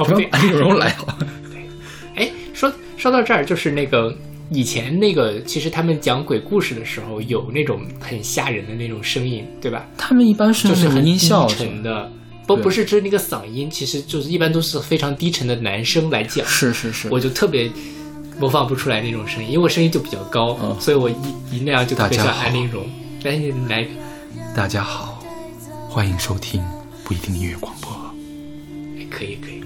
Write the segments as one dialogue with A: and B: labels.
A: 哦不对，
B: 安陵容来好。
A: 哎，说说到这儿，就是那个以前那个，其实他们讲鬼故事的时候，有那种很吓人的那种声音，对吧？
B: 他们一般是
A: 就是很
B: 音效
A: 低沉的，不不是就是那个嗓音，其实就是一般都是非常低沉的男生来讲，
B: 是是是，
A: 我就特别模仿不出来那种声音，因为我声音就比较高，
B: 嗯
A: 所以我一一那样就特别像安陵容。但是你来，
B: 大家好，欢迎收听不一定音乐广播。
A: 可以可以。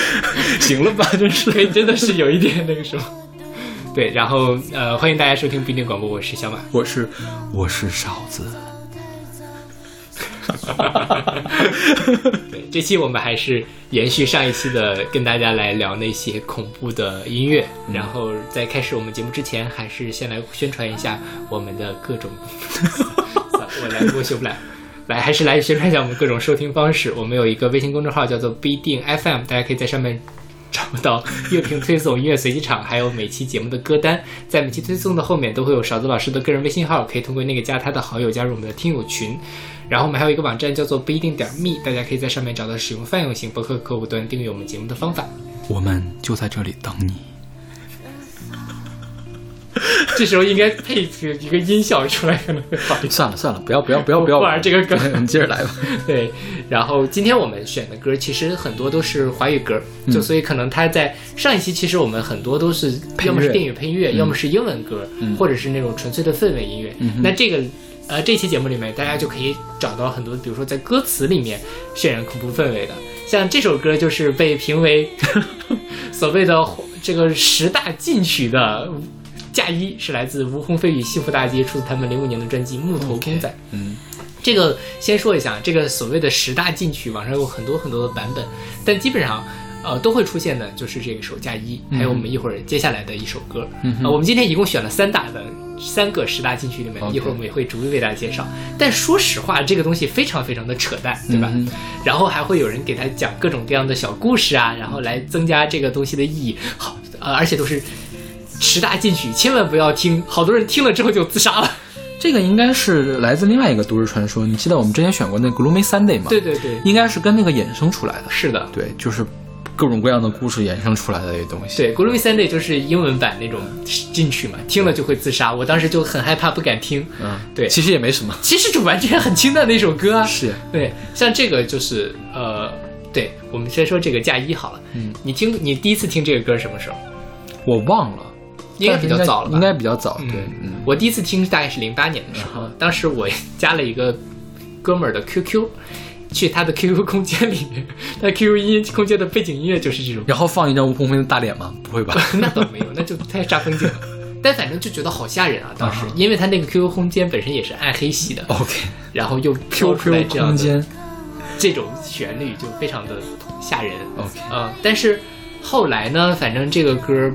B: 行了吧，真是
A: 可以，真的是有一点那个什么。对，然后呃，欢迎大家收听不一定广播，我是小马。
B: 我是我是勺子。
A: 对，这期我们还是延续上一期的，跟大家来聊那些恐怖的音乐。然后在开始我们节目之前，还是先来宣传一下我们的各种。我来，我修不来。来，还是来宣传一下我们各种收听方式。我们有一个微信公众号叫做不一定 FM，大家可以在上面找到 乐评推送、音乐随机场，还有每期节目的歌单。在每期推送的后面都会有勺子老师的个人微信号，可以通过那个加他的好友加入我们的听友群。然后我们还有一个网站叫做不一定点 me，大家可以在上面找到使用泛用型博客客户端订阅我们节目的方法。
B: 我们就在这里等你。
A: 这时候应该配一个音效出来，可能会好一点。
B: 算了算了，不要不要不要不要
A: 玩这个梗
B: 你接着来吧。
A: 对，然后今天我们选的歌其实很多都是华语歌，就所以可能它在上一期其实我们很多都是要么是电影配乐，要么是英文歌，
B: 嗯
A: 或者是那种纯粹的氛围音乐。那这个呃这期节目里面，大家就可以找到很多，比如说在歌词里面渲染恐怖氛围的，像这首歌就是被评为 所谓的这个十大禁曲的。嫁衣是来自吴鸿飞与西湖大街，出自他们零五年的专辑《木头公仔》。
B: 嗯，
A: 这个先说一下，这个所谓的十大禁曲，网上有很多很多的版本，但基本上，呃，都会出现的就是这个首嫁衣，还有我们一会儿接下来的一首歌。
B: 嗯
A: 呃，我们今天一共选了三大的三个十大禁曲里面一会儿我们也会逐一为大家介绍。但说实话，这个东西非常非常的扯淡，对吧？
B: 嗯
A: 然后还会有人给他讲各种各样的小故事啊，然后来增加这个东西的意义。好，呃，而且都是十大禁曲，千万不要听，好多人听了之后就自杀了。
B: 这个应该是来自另外一个都市传说。你记得我们之前选过那个 Gloomy Sunday 吗？
A: 对，对对，
B: 应该是跟那个衍生出来的。
A: 是的。
B: 对，就是各种各样的故事衍生出来的这些东西。
A: 对，《Gloomy Sunday》就是英文版那种进曲嘛，听了就会自杀。我当时就很害怕，不敢听。
B: 嗯，
A: 对
B: 其实也没什么。
A: 其实就完全很清淡的一首歌啊。
B: 是，
A: 对，像这个就是呃，对，我们先说这个嫁衣好了。
B: 嗯，
A: 你听你第一次听这个歌什么时候？
B: 我忘了，
A: 应该比较早了吧？
B: 应该比较早。
A: 嗯
B: 对，嗯，
A: 我第一次听大概是零八年的时候，当时我 加了一个哥们儿的 QQ，去他的 QQ 空间里面，他 QQ 音空间的背景音乐就是这种。
B: 然后放一张吴鹏飞的大脸吗？不会吧？
A: 那倒没有，那就太煞风景了。但反正就觉得好吓人啊！当时
B: 啊，
A: 因为他那个 QQ 空间本身也是暗黑系的，
B: OK，
A: 然后又飘出来
B: QQ
A: 这样的
B: 空间
A: 这种旋律，就非常的吓人。
B: OK，
A: 呃，但是后来呢，反正这个歌，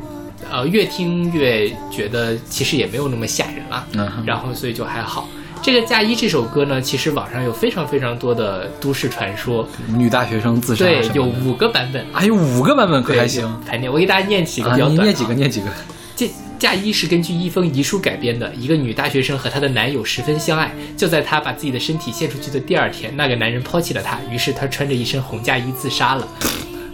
A: 呃，越听越觉得其实也没有那么吓人了，
B: 嗯
A: 然后所以就还好。这个《嫁衣》这首歌呢，其实网上有非常非常多的都市传说，
B: 女大学生自杀
A: 对有五个版本，
B: 还有五个版本可还行。
A: 排练。我给大家念几个
B: 啊，
A: 比较短、
B: 你念几个？念几个？
A: 这嫁衣是根据一封遗书改编的。一个女大学生和她的男友十分相爱，就在她把自己的身体献出去的第二天，那个男人抛弃了她，于是她穿着一身红嫁衣自杀了。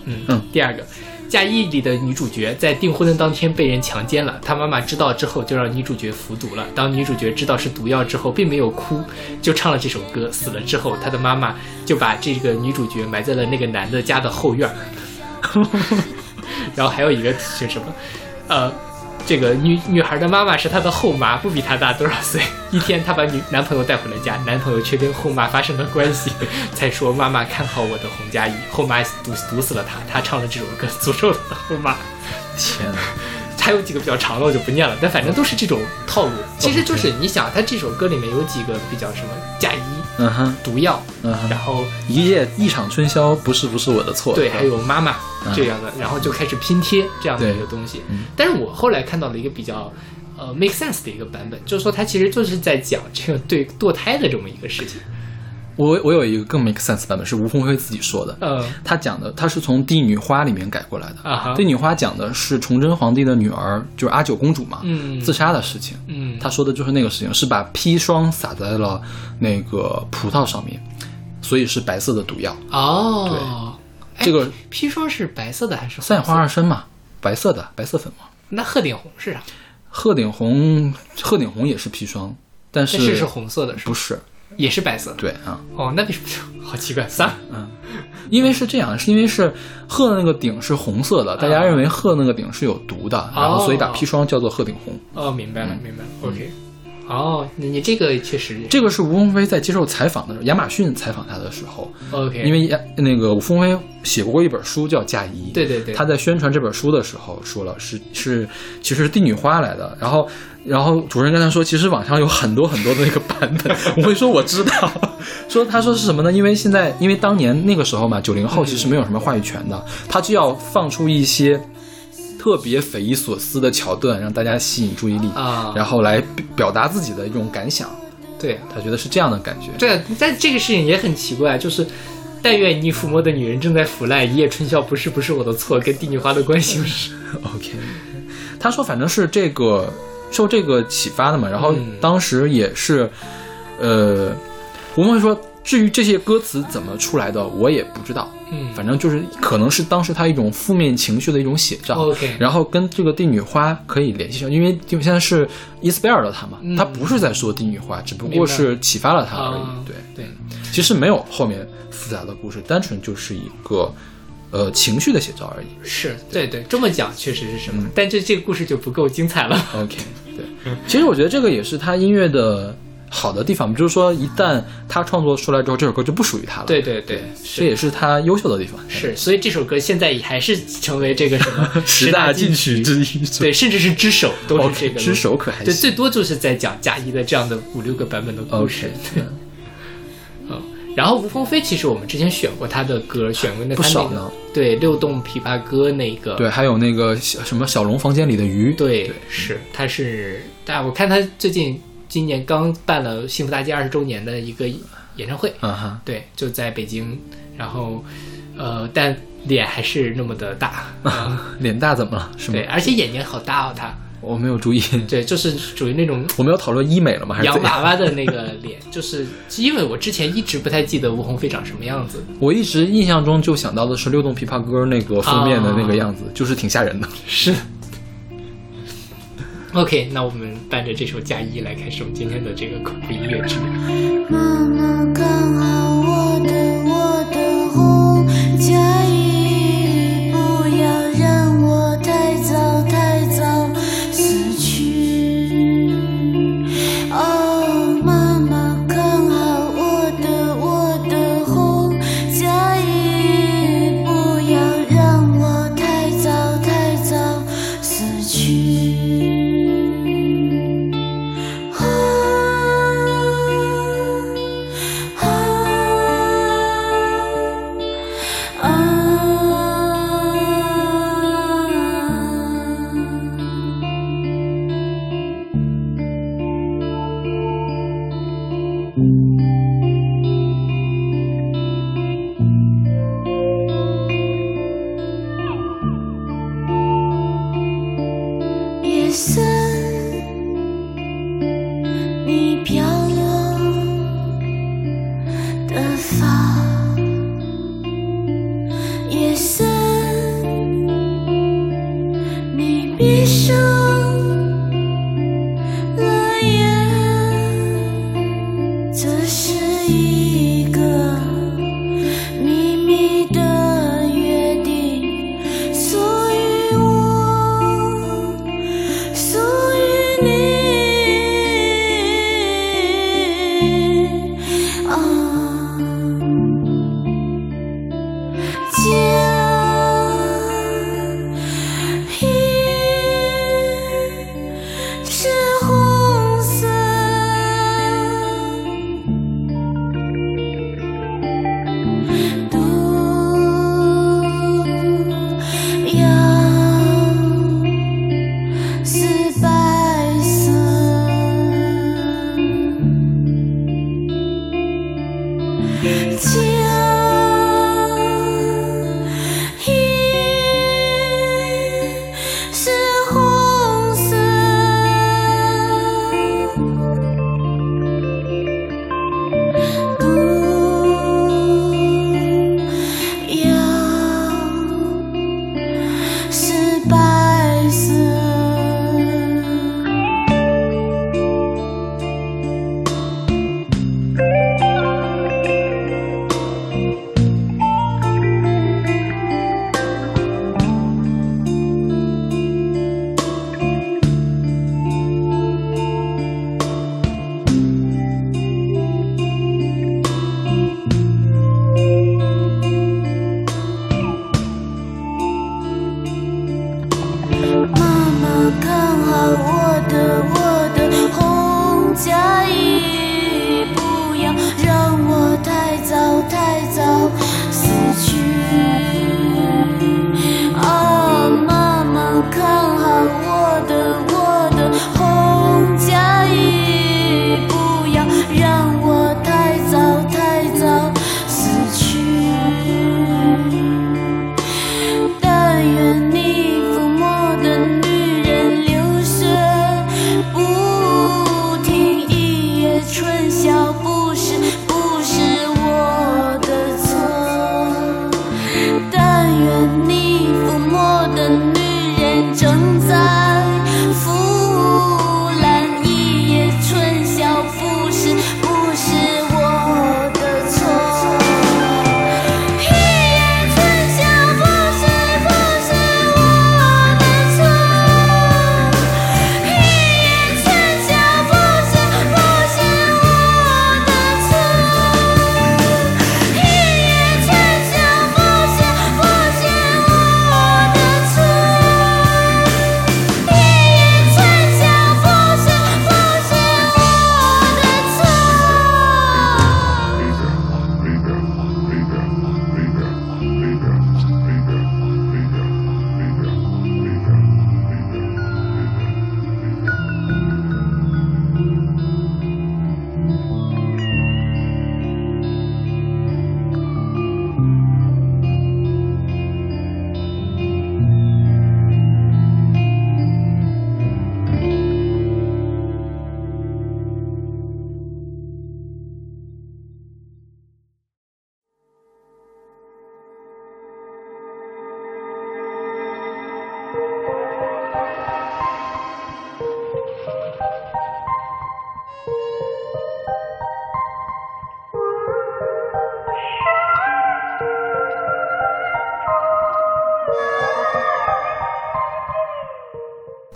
A: 嗯
B: 嗯
A: 第二个。嫁衣里的女主角在订婚的当天被人强奸了，她妈妈知道之后就让女主角服毒了。当女主角知道是毒药之后，并没有哭，就唱了这首歌。死了之后，她的妈妈就把这个女主角埋在了那个男的家的后院。然后还有一个是什么？呃，这个女女孩的妈妈是她的后妈，不比她大多少岁。一天，她把女男朋友带回了家，男朋友却跟后妈发生了关系，才说妈妈看好我的红嫁衣，后妈毒毒死了她。她唱了这首歌诅咒了后妈。
B: 天哪！
A: 还有几个比较长的我就不念了，但反正都是这种套路。其实就是你想，他这首歌里面有几个比较什么嫁衣、
B: 嗯哼，
A: 毒药，
B: 嗯哼，
A: 然后
B: 一夜一场春宵，不是不是我的错。
A: 对，还有妈妈
B: 嗯
A: 这样的，然后就开始拼贴这样的一个东西
B: 嗯。
A: 但是我后来看到了一个比较呃 make sense 的一个版本，就是说它其实就是在讲这个对堕胎的这么一个事情。
B: 我我有一个更 make sense 版本，是吴鸿飞自己说的。
A: 嗯
B: 他讲的，他是从《帝女花》里面改过来的。
A: 啊哈
B: 帝女花》讲的是崇祯皇帝的女儿，就是阿九公主嘛，
A: 嗯
B: 自杀的事情。
A: 嗯，
B: 他说的就是那个事情，是把砒霜撒在了那个葡萄上面，所以是白色的毒药。
A: 哦，
B: 这个
A: 砒霜是白色的还是
B: 三氧化二砷嘛，白色的白色粉嘛。
A: 那鹤顶红是啥？
B: 鹤顶红，鹤顶红也是砒霜，但是
A: 但是是红色的，是吧？
B: 不是？
A: 也是白色。
B: 对啊，
A: 哦，那为什么？好奇怪，三。嗯。
B: 因为是这样，是因为是鹤的那个顶是红色的，大家认为鹤那个顶是有毒的，然后所以把砒霜叫做鹤顶红。
A: 哦，明白了，明白了。OK。哦，你你这个确实
B: 这个是吴凤飞在接受采访的时候，亚马逊采访他的时候
A: ，OK，
B: 因为亚那个吴凤飞写过一本书叫《嫁衣》，
A: 对对对，
B: 他在宣传这本书的时候说了，是是其实是帝女花来的，然后然后主任跟他说，其实网上有很多很多的那个版本，我会说我知道，说他说是什么呢？因为现在因为当年那个时候嘛，九零后其实没有什么话语权的，他就要放出一些特别匪夷所思的桥段，让大家吸引注意力，
A: 啊，
B: 然后来表表达自己的一种感想，
A: 对
B: 他觉得是这样的感觉。
A: 对，但这个事情也很奇怪，就是。但愿你抚摸的女人正在腐烂，一夜春宵不是不是我的错，跟帝女花的关系不是
B: OK，他说反正是这个受这个启发的嘛，然后
A: 嗯
B: 当时也是，呃，我们会说，至于这些歌词怎么出来的，我也不知道，
A: 嗯，
B: 反正就是可能是当时他一种负面情绪的一种写照。
A: OK
B: 然后跟这个帝女花可以联系上，因为就现在是伊斯贝尔的他嘛，
A: 嗯
B: 他不是在说帝女花，只不过是启发了他而已。
A: 啊
B: 对，
A: 对，
B: 其实没有后面复杂的故事，单纯就是一个呃情绪的写照而已。
A: 是对对，这么讲确实是什
B: 嗯
A: 么，但这这个故事就不够精彩了。
B: OK，对，其实我觉得这个也是他音乐的好的地方，就是说一旦他创作出来之后，这首歌就不属于他了。
A: 对对对，
B: 这也是他优秀的地方。
A: 是，所以这首歌现在也还是成为这个什么
B: 十大禁曲之一。
A: 对，甚至是之首都是这个
B: 之首可还
A: 对，
B: 行。
A: 最多就是在讲贾一的这样的五六个版本的故事。嗯，然后吴凤飞其实我们之前选过他的歌，选过那他那个
B: 不少呢。
A: 对六洞琵琶歌那个。
B: 对，还有那个小什么小龙房间里的鱼。
A: 对是他是，但我看他最近今年刚办了幸福大街二十周年的一个演唱会，
B: 嗯哈，
A: 对，就在北京，然后呃，但脸还是那么的大，嗯
B: 脸大怎么了？是吗？
A: 对，？而且眼睛好大哦，他
B: 我没有注意。
A: 对，就是属于那种
B: 我们要讨论医美了吗？还是
A: 洋娃娃的那个脸，就是因为我之前一直不太记得吴鸿飞长什么样子，
B: 我一直印象中就想到的是《六洞琵琶歌》那个封面的那个样子，就是挺吓人的。
A: 是。OK，那我们伴着这首《嫁衣》来开始我们今天的这个恐怖音乐之旅。
C: 妈妈刚好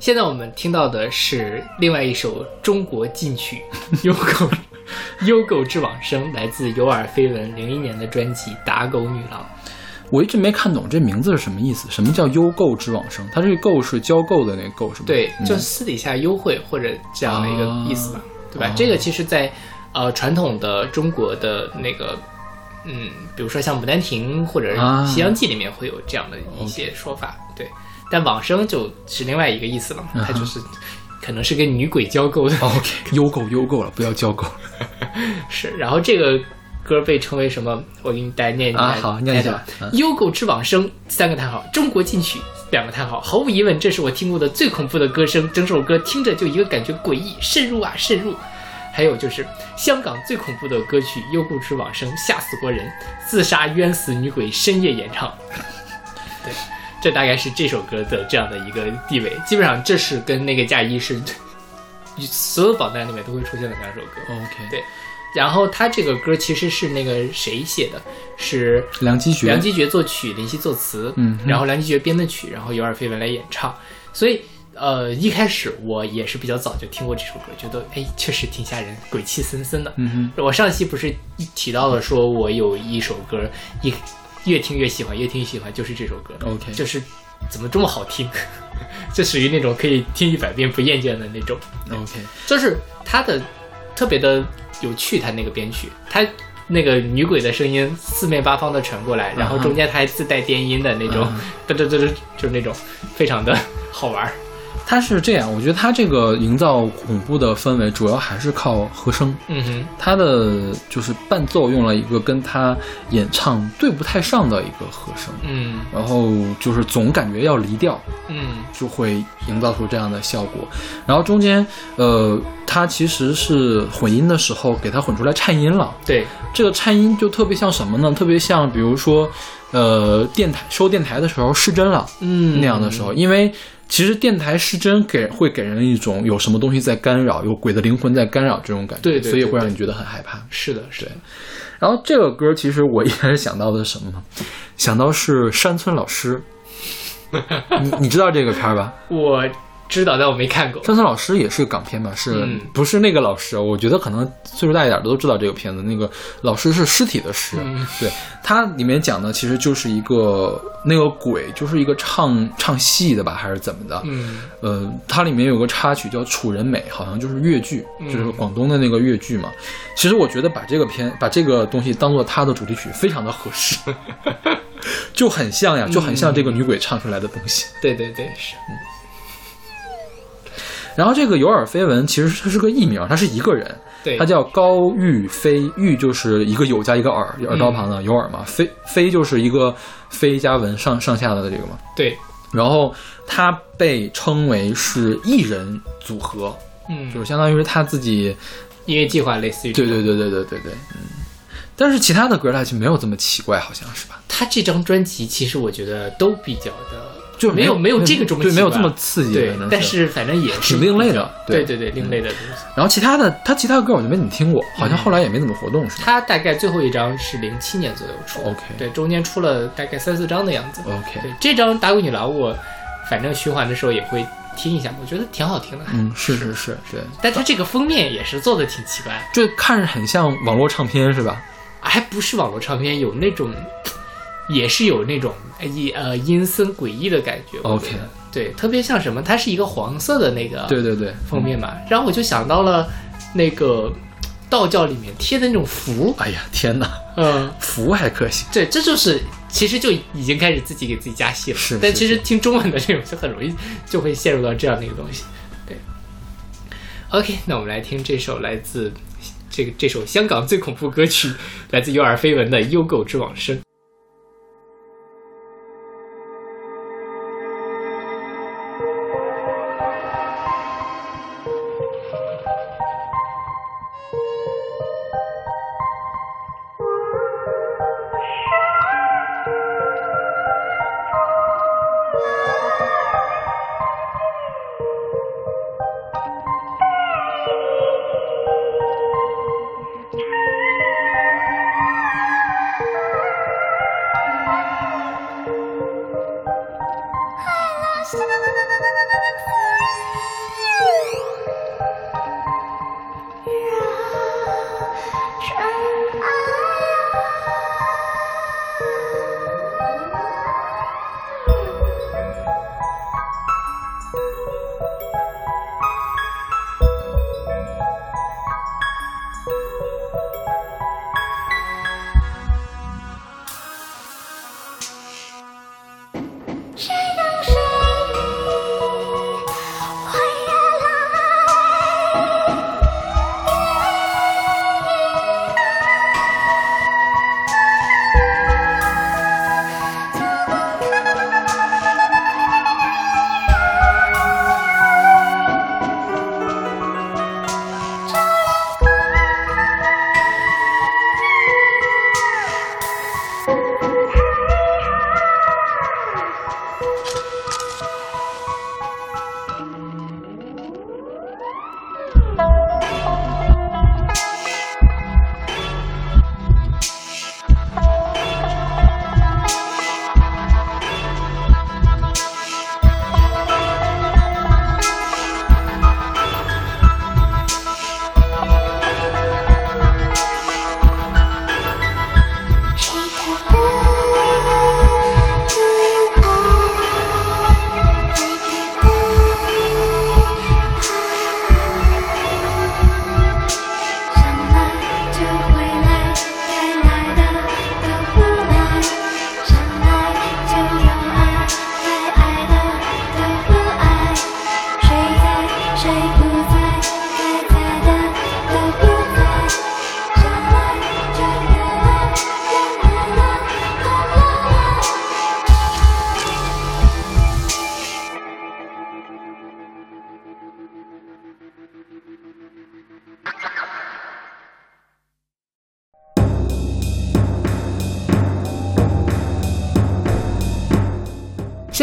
A: 现在我们听到的是另外一首中国禁曲《优狗 优狗之往生》，来自有耳非闻零一年的专辑《打狗女郎》。
B: 我一直没看懂这名字是什么意思，什么叫优购之往生？它这个购是交购的那个购是吗？
A: 对，
B: 嗯
A: 就私底下优惠或者这样的一个意思吧，对吧？
B: 哦
A: 这个其实在，呃传统的中国的那个，嗯，比如说像《牡丹亭》或者
B: 啊《
A: 西洋记》里面会有这样的一些说法，对。但往生就是另外一个意思了嘛，它就是可能是跟女鬼交媾的，
B: 哦 OK，优购优购了，不要交媾
A: 是。然后这个歌被称为什么？我给你大家念一念，
B: 啊好念一下
A: 优狗之往生三个叹号，中国禁曲两个叹号，毫无疑问，这是我听过的最恐怖的歌声。整首歌听着就一个感觉诡异，渗入啊渗入。还有就是香港最恐怖的歌曲《幽谷之往生》，吓死过人，自杀冤死女鬼深夜演唱。对，这大概是这首歌的这样的一个地位。基本上这是跟那个嫁衣是 所有榜单里面都会出现的两首歌。
B: OK，
A: 对然后他这个歌其实是那个谁写的，是
B: 梁基觉
A: 梁基觉作曲，林夕作词，
B: 嗯
A: 然后梁基觉编的曲，然后有耳非闻来演唱。所以呃，一开始我也是比较早就听过这首歌，觉得哎确实挺吓人，鬼气森森的。
B: 嗯哼
A: 我上期不是提到了说我有一首歌一越听越喜欢，越听越喜欢，就是这首歌。
B: OK
A: 就是怎么这么好听，就属于那种可以听一百遍不厌倦的那种。
B: ，OK，
A: 就是它的特别的有趣，它那个编曲，它那个女鬼的声音四面八方的传过来，然后中间它还自带电音的那种，嘚嘚嘚嘚，就是那种非常的好玩儿。
B: 它是这样，我觉得它这个营造恐怖的氛围，主要还是靠和声。
A: 嗯哼，
B: 它的就是伴奏用了一个跟它演唱对不太上的一个和声，
A: 嗯
B: 然后就是总感觉要离调，
A: 嗯
B: 就会营造出这样的效果。然后中间，呃，它其实是混音的时候给它混出来颤音了。
A: 对，
B: 这个颤音就特别像什么呢？特别像比如说，呃，电台收电台的时候失真了，
A: 嗯
B: 那样的时候，因为其实电台失真给会给人一种有什么东西在干扰，有鬼的灵魂在干扰这种感觉，
A: 对对对
B: 所以会让你觉得很害怕。
A: 是的，是的，
B: 然后这个歌其实我一开始想到的是什么呢？想到是山村老师，你你知道这个片儿吧？
A: 我知道，但我没看过。
B: 山村老师也是港片吧？是、
A: 嗯
B: 不是那个老师？我觉得可能岁数大一点的都知道这个片子。那个老师是尸体的尸，
A: 嗯
B: 对它里面讲的其实就是一个那个鬼，就是一个唱唱戏的吧，还是怎么的？
A: 嗯
B: 呃，它里面有个插曲叫《楚人美》，好像就是越剧，
A: 嗯
B: 就是广东的那个越剧嘛。其实我觉得把这个片把这个东西当做它的主题曲，非常的合适，就很像呀，就很像这个女鬼唱出来的东西。
A: 对对对，是，
B: 然后这个有耳非闻，其实它是个艺名，他是一个人，
A: 对，
B: 他叫高玉飞，玉就是一个有加一个耳，耳刀旁的有耳嘛，飞飞就是一个飞加文上上下的这个嘛。
A: 对，
B: 然后他被称为是艺人组合，
A: 嗯，
B: 就是相当于是他自己，
A: 音乐计划类似于
B: 对对对对对对对，嗯。但是其他的歌他就没有这么奇怪，好像是吧？
A: 他这张专辑其实我觉得都比较的，
B: 就
A: 没有没有这个这么
B: 对，没有这么刺激，
A: 对，但是反正也是
B: 挺另类的对
A: 对对对，另类的东西。
B: 然后其他的他其他的歌我就没怎么听过，好像后来也没怎么活动，是吧
A: 他大概最后一张是零七年左右出
B: OK
A: 对，中间出了大概三四张的样子。
B: ？OK，
A: 对，这张《打鬼女郎》我反正循环的时候也会听一下，我觉得挺好听的。
B: 嗯，是是是，对，
A: 但他这个封面也是做的挺奇怪，
B: 就看着很像网络唱片，是吧？
A: 还不是网络唱片，有那种，也是有那种呃阴呃阴森诡异的感觉。我觉得
B: OK
A: 对，特别像什么，它是一个黄色的那个
B: 对对对，
A: 封面嘛，然后我就想到了那个道教里面贴的那种符，
B: 哎呀，天哪，
A: 嗯，
B: 符还可行。
A: 对，这就是其实就已经开始自己给自己加戏了。
B: 是是
A: 但其实听中文的这种就很容易就会陷入到这样的一个东西。对，OK，那我们来听这首来自这个这首香港最恐怖歌曲，来自有耳非闻的《幽狗之往生》。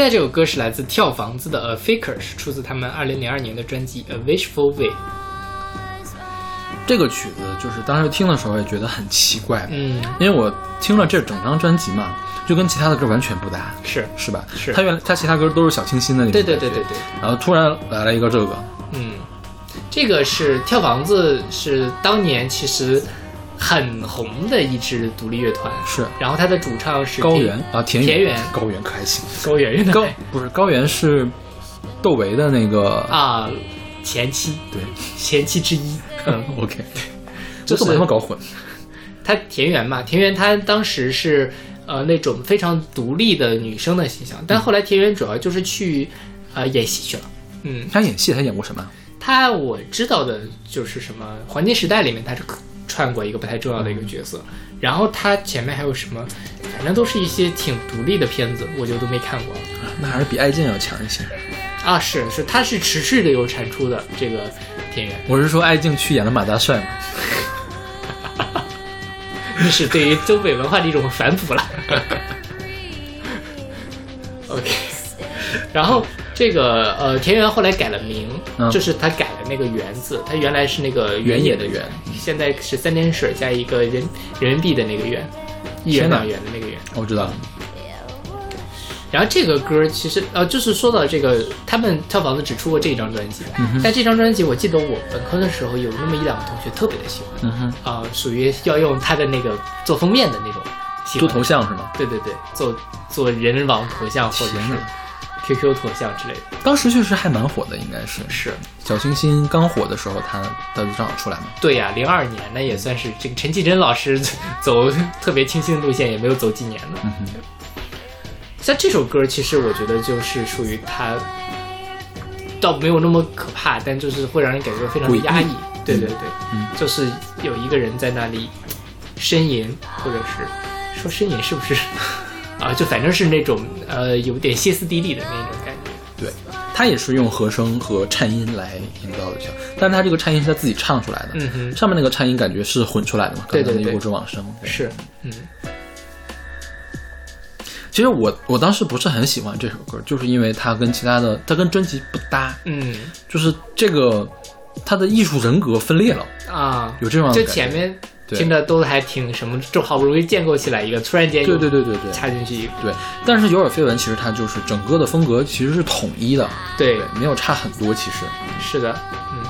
C: 在
A: 这首歌是来自跳房子的《A Faker》，是出自他们二零零二年的专辑《A Wishful Way》。
B: 这个曲子就是当时听的时候也觉得很奇怪，
A: 嗯，
B: 因为我听了这整张专辑嘛，就跟其他的歌完全不搭，
A: 是，
B: 是吧？
A: 是。
B: 他原来他其他歌都是小清新的那种
A: 对，对对对对，
B: 然后突然来了一个这个，
A: 嗯，这个是跳房子，是当年其实很红的一支独立乐团，
B: 是
A: 然后他的主唱是
B: 高原啊，田
A: 田园
B: 高原可还行，
A: 高圆圆的
B: 高不是高原是窦唯的那个，
A: 啊前妻
B: 对
A: 前妻之一，嗯
B: ，，OK，
A: 就是
B: 这把他们搞混，
A: 他田园嘛，田园她当时是呃那种非常独立的女生的形象，但后来田园主要就是去呃演戏去了。嗯，
B: 他演戏他演过什么？
A: 她我知道的就是什么《黄金时代》里面她是串过一个不太重要的一个角色，然后他前面还有什么，反正都是一些挺独立的片子，我就都没看过
B: 那还是比爱静要强一些。
A: 啊。是是，他是持续的有产出的这个田园，
B: 我是说爱静去演了马大帅嘛，
A: 那是对于东北文化的一种反哺了。OK，然后这个呃，田园后来改了名，
B: 嗯
A: 就是他改了那个“园”字，它原来是那个
B: 原野的
A: 的
B: 原，
A: 现在是三点水加一个人人民币的那个元，一元两元的那个元。
B: 我知道了，
A: 然后这个歌其实呃，就是说到这个，他们跳房子只出过这一张专辑，
B: 嗯
A: 但这张专辑我记得我本科的时候有那么一两个同学特别的喜欢，
B: 嗯哼，
A: 啊、属于要用他的那个做封面的那种喜
B: 做。头像是吗？
A: 对对对，做做人网头像或者是 QQ 头像之类的。
B: 当时确实还蛮火的，应该是
A: 是，
B: 小清新刚火的时候，他他就正好出来嘛。
A: 对呀、零二年那也算是这个陈绮贞老师 走特别清新的路线，也没有走几年呢。
B: 嗯哼，
A: 像这首歌，其实我觉得就是属于他，倒没有那么可怕，但就是会让人感觉非常的压抑。对对对，
B: 嗯
A: 就是有一个人在那里呻吟，或者是说呻吟是不是啊？就反正是那种呃有点歇斯底里的那种感觉。
B: 对，他也是用和声和颤音来营造的，但是他这个颤音是他自己唱出来的，
A: 嗯哼，
B: 上面那个颤音感觉是混出来的嘛，
A: 对对对
B: 刚才那个无知往生。对
A: 是，嗯
B: 其实我我当时不是很喜欢这首歌，就是因为它跟其他的，它跟专辑不搭，
A: 嗯
B: 就是这个他的艺术人格分裂了，
A: 啊，
B: 有这种
A: 就前面
B: 对
A: 听着都还挺什么，就好不容易建构起来一个，突然间，
B: 对对对对对，
A: 插进去一个。
B: 对，但是有点绯闻，其实它就是整个的风格其实是统一的。
A: 对，
B: 没有差很多，其实
A: 是的。嗯。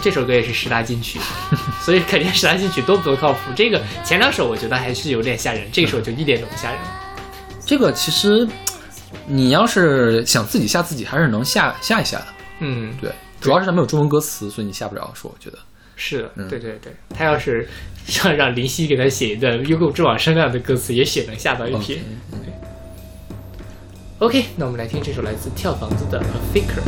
A: 这首歌也是十大金曲，所以肯定十大金曲都不够靠谱。这个前两首我觉得还是有点吓人，这首就一点都不吓人。
B: 这个其实你要是想自己吓自己，还是能吓吓一下的。
C: 嗯，
B: 对。主要是它没有中文歌词，所以你下不了说，我觉得。
C: 是的，对对对，他要是 像让林夕给他写一段《优酷之王》这样的歌词，也许能吓到一批。OK，那我们来听这首来自跳房子的《A Faker》。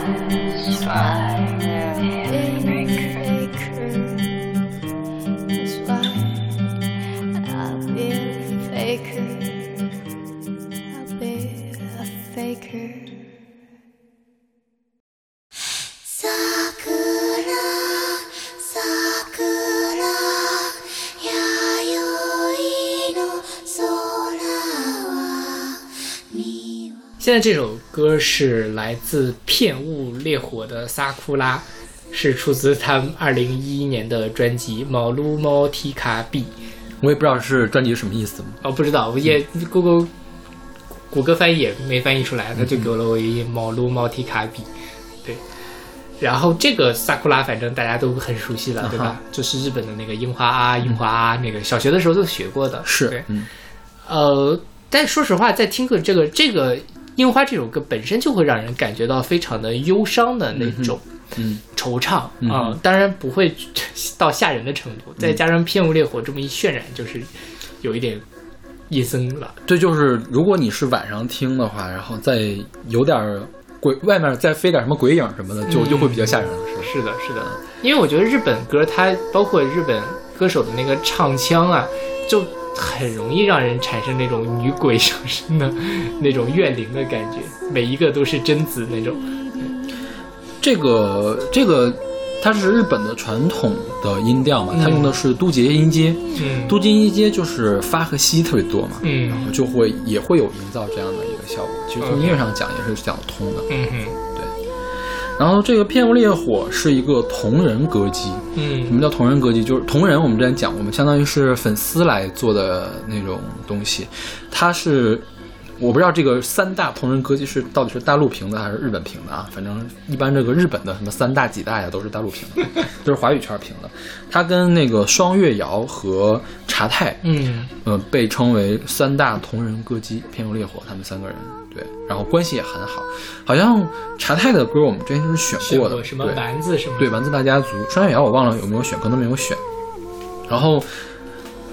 D: satisfied. Yeah.
C: 现在这首歌是来自《片雾烈火》的《萨库拉》，是出自他们二零一一年的专辑《毛撸猫提卡比》。
B: 我也不知道是专辑什么意思
A: 哦，不知道，我也 Google、谷歌翻译也没翻译出来，他就给了我一《毛撸猫提卡比》。对，然后这个萨库拉，反正大家都很熟悉了，对吧？就是日本的那个樱花啊，樱花啊，那个小学的时候都学过的。
B: 是，
A: 对，呃。但说实话，在听歌这个这个樱花这首歌本身就会让人感觉到非常的忧伤的那种
B: 嗯
A: 惆怅啊、
B: 嗯
A: 当然不会到吓人的程度，再加上片雾烈火这么一渲染，就是有一点阴森了。
B: 这就是如果你是晚上听的话，然后再有点儿鬼，外面再飞点什么鬼影什么的，就
A: 嗯
B: 就会比较吓人了，是吧？
A: 是的，是的，因为我觉得日本歌它包括日本歌手的那个唱腔啊，就很容易让人产生那种女鬼上身的那种怨灵的感觉，每一个都是贞子那种。
B: 这个这个它是日本的传统的音调嘛，它用的是都节音阶，
A: 嗯
B: 都节音阶就是发和西特别多嘛，
A: 嗯
B: 然后就会也会有营造这样的一个效果。其实从音乐上讲也是讲得通的。
A: 嗯哼
B: 然后这个片雾烈火是一个同人歌姬，嗯什
A: 嗯
B: 么叫同人歌姬？就是同人，我们之前讲，我们相当于是粉丝来做的那种东西。它是我不知道这个三大同人歌姬是到底是大陆评的还是日本评的啊？反正一般这个日本的什么三大几大呀都是大陆评的，都是华语圈评的。它跟那个双月瑶和茶太，
A: 嗯
B: 呃，被称为三大同人歌姬，片雾烈火他们三个人。对，然后关系也很好，好像茶太的歌我们之前是选过的，
A: 什么丸子什么？
B: 对，丸子大家族，双月瑶我忘了有没有选，可能没有选。然后，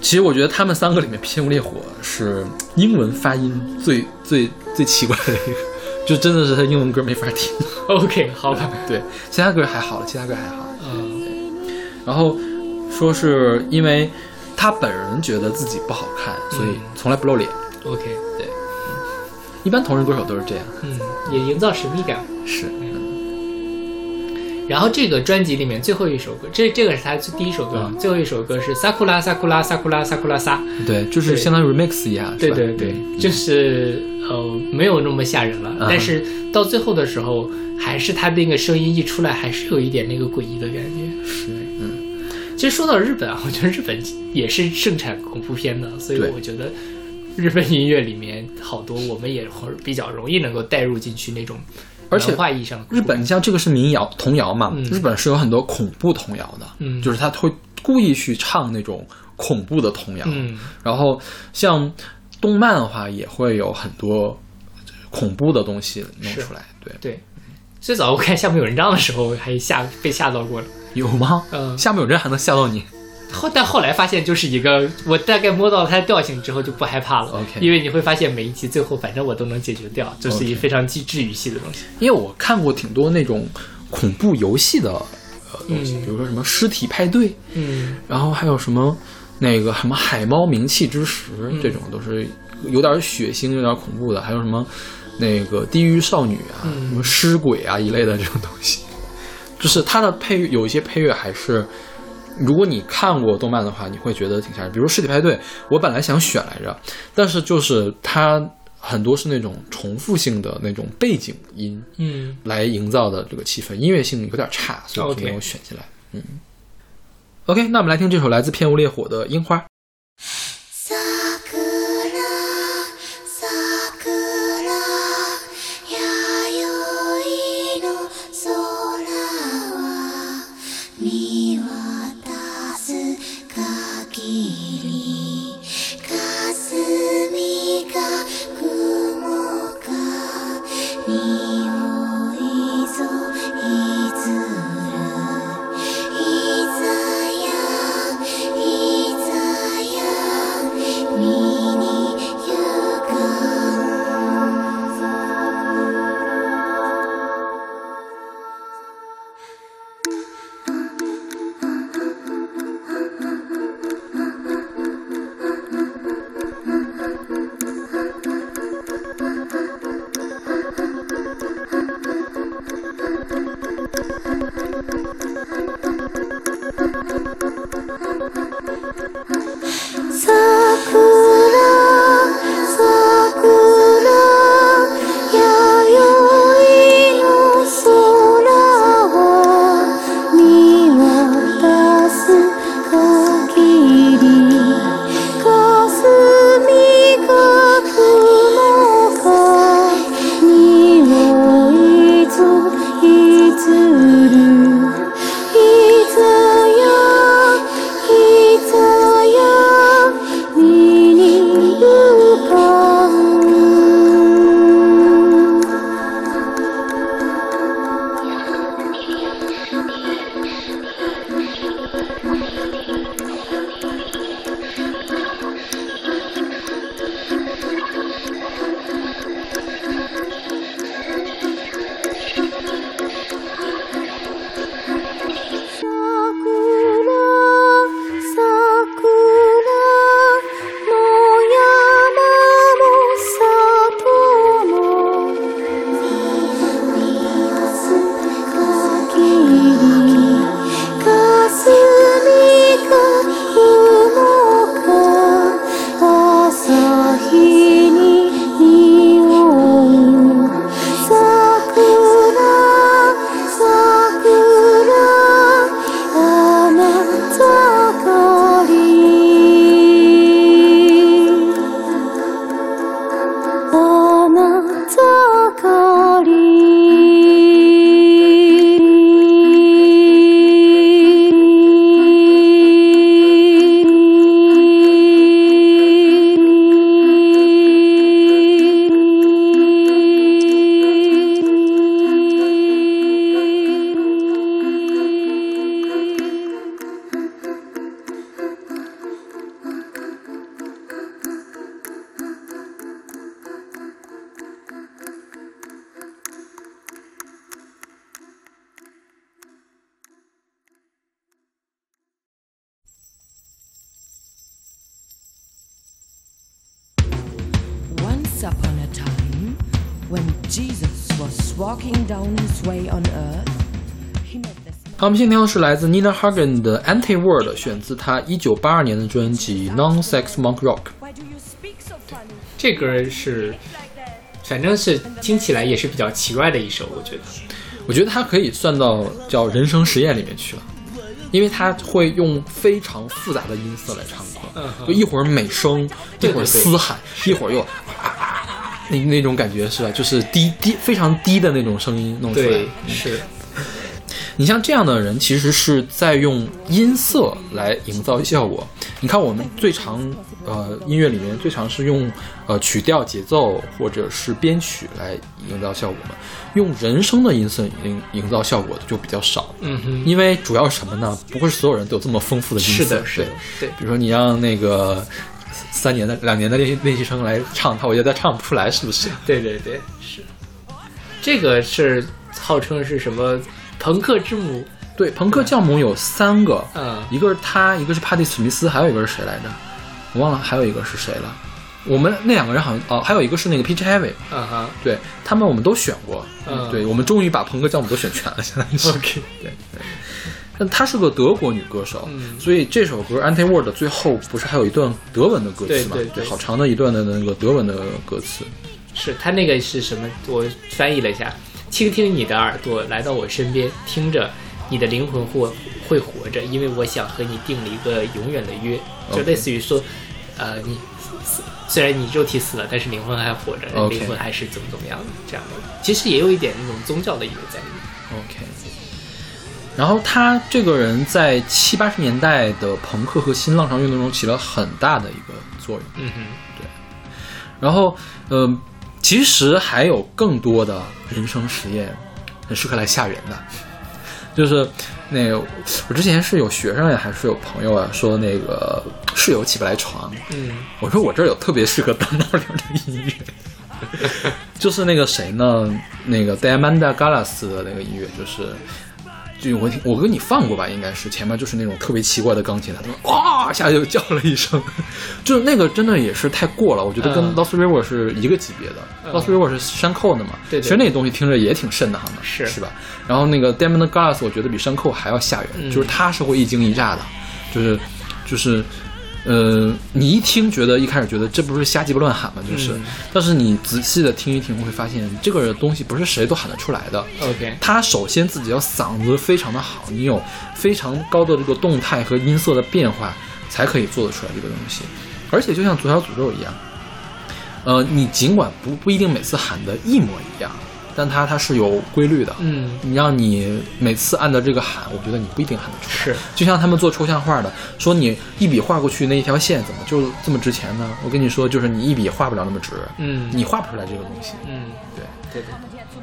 B: 其实我觉得他们三个里面，片雾烈火是英文发音最最最奇怪的一个，就真的是他英文歌没法听。
A: ，OK，好吧，
B: 对，其他歌还好，其他歌还好。
A: 嗯
B: 然后说是因为他本人觉得自己不好看，所以从来不露脸。
A: ，OK，
B: 一般同人歌手都是这样。
A: 嗯，也营造神秘感。
B: 是，
A: 然后这个专辑里面最后一首歌，这这个是他第一首歌，
B: 嗯
A: 最后一首歌是 Sakura Sakura Sakura Sakura Sa。
B: 对，就是
A: 对
B: 相当于 remix 一样。
A: 对对对，
B: 嗯
A: 就是呃没有那么吓人了，
B: 啊
A: 但是到最后的时候，还是他那个声音一出来，还是有一点那个诡异的感觉。
B: 是，嗯，
A: 其实说到日本啊，我觉得日本也是盛产恐怖片的，所以
B: 对
A: 我觉得日本音乐里面好多我们也会比较容易能够带入进去那种
B: 而且日本，你像这个是民谣童谣嘛，
A: 嗯
B: 日本是有很多恐怖童谣的，
A: 嗯
B: 就是他会故意去唱那种恐怖的童谣，
A: 嗯
B: 然后像动漫的话也会有很多恐怖的东西弄出来，对，
A: 对。最早我看下面有人章的时候，还吓被吓到过了。
B: 有吗？
A: 嗯
B: 下面有人还能吓到你？
A: 后但后来发现就是一个，我大概摸到它的调性之后就不害怕了。
B: OK
A: 因为你会发现每一集最后反正我都能解决掉，就是一非常既治愈系的东西。
B: 因为我看过挺多那种恐怖游戏的呃东西，
A: 嗯
B: 比如说什么尸体派对，
A: 嗯
B: 然后还有什么那个什么海猫名气之石，
A: 嗯
B: 这种都是有点血腥、有点恐怖的，还有什么那个地狱少女啊、
A: 嗯
B: 什么尸鬼啊一类的这种东西，就是它的配乐有一些配乐还是。如果你看过动漫的话，你会觉得挺吓人。比如《尸体派对》，我本来想选来着，但是就是它很多是那种重复性的那种背景音
A: 嗯
B: 来营造的这个气氛，音乐性有点差，所以没有选进来。嗯，OK，那我们来听这首来自片雾烈火的《樱花》。好，我们现在听到是来自 Nina Hagen 的《Anti World》，选自她一九八二年的专辑《Non Sex Monk Rock》。
A: 这歌是，反正是听起来也是比较奇怪的一首，我觉得。
B: 我觉得它可以算到叫人生实验里面去了，因为它会用非常复杂的音色来唱歌，
A: 嗯
B: 就一会儿美声，一会儿嘶喊，一会儿又啊啊啊那那种感觉是吧？就是低低非常低的那种声音弄出来
A: 对。，是，
B: 你像这样的人，其实是在用音色来营造效果。你看，我们最常呃音乐里面最常是用呃曲调、节奏或者是编曲来营造效果嘛，用人声的音色营营造效果的就比较少。
A: 嗯哼，
B: 因为主要是什么呢？不会所有人都有这么丰富的音色。
A: 是的，是的
B: 对，
A: 对。
B: 比如说你让那个三年的、两年的练习练习生来唱，他我觉得他唱不出来，是不是？
A: 对对对，是。这个是号称是什么朋克之母？
B: 对，朋克教母有三个，
A: 嗯
B: 一个是他，一个是帕蒂·史密斯，还有一个是谁来着？我忘了，还有一个是谁了？我们那两个人好像哦，还有一个是那个 Peach Heavy，
A: 啊哈
B: 对他们我们都选过，
A: 嗯
B: 对我们终于把朋克教母都选全了，现在是。
A: ，OK，
B: 对对。但她是个德国女歌手，
A: 嗯
B: 所以这首歌《Anti World》最后不是还有一段德文的歌词吗？
A: 对对对
B: 好长的一段的那个德文的歌词。
A: 是他那个是什么？我翻译了一下，倾听你的耳朵来到我身边，听着你的灵魂或会活着，因为我想和你定了一个永远的约，就类似于说，呃，你虽然你肉体死了，但是灵魂还活着灵魂还是怎么怎么样的这样的，其实也有一点那种宗教的意味在里面。
B: OK。然后他这个人在七八十年代的朋克和新浪潮运动中起了很大的一个作用。
A: 嗯哼，对
B: 然后，呃，其实还有更多的人生实验，很适合来吓人的。就是那个，我之前是有学生呀，还是有朋友啊，说那个室友起不来床。
A: 嗯
B: 我说我这儿有特别适合当闹铃的音乐，就是那个谁呢？那个 Diamanda Gallas 的那个音乐，就是。就我听我跟你放过吧，应该是前面就是那种特别奇怪的钢琴，他说哇一下就叫了一声，就是那个真的也是太过了，我觉得跟
A: 嗯
B: Lost River 是一个级别的、
A: 嗯
B: l o s t River 是山扣的嘛，
A: 对对
B: 其实那东西听着也挺瘆得慌的，
A: 是
B: 是吧？然后那个 Diamond Glass 我觉得比山扣还要吓人，
A: 嗯
B: 就是它是会一惊一乍的，就是就是。呃，你一听觉得一开始觉得这不是瞎鸡巴乱喊吗？就是，
A: 嗯
B: 但是你仔细的听一听，会发现这个东西不是谁都喊得出来的。
A: ，OK，
B: 他首先自己要嗓子非常的好，你有非常高的这个动态和音色的变化，才可以做得出来这个东西。而且就像左小诅咒一样，呃，你尽管不不一定每次喊的一模一样，但它它是有规律的。
A: 嗯，
B: 你让你每次按照这个喊，我觉得你不一定喊得出来。
A: 是，
B: 就像他们做抽象画的，说你一笔画过去那一条线怎么就这么值钱呢？我跟你说，就是你一笔画不了那么直，
A: 嗯
B: 你画不出来这个东西。
A: 嗯，
B: 对。
A: 对对，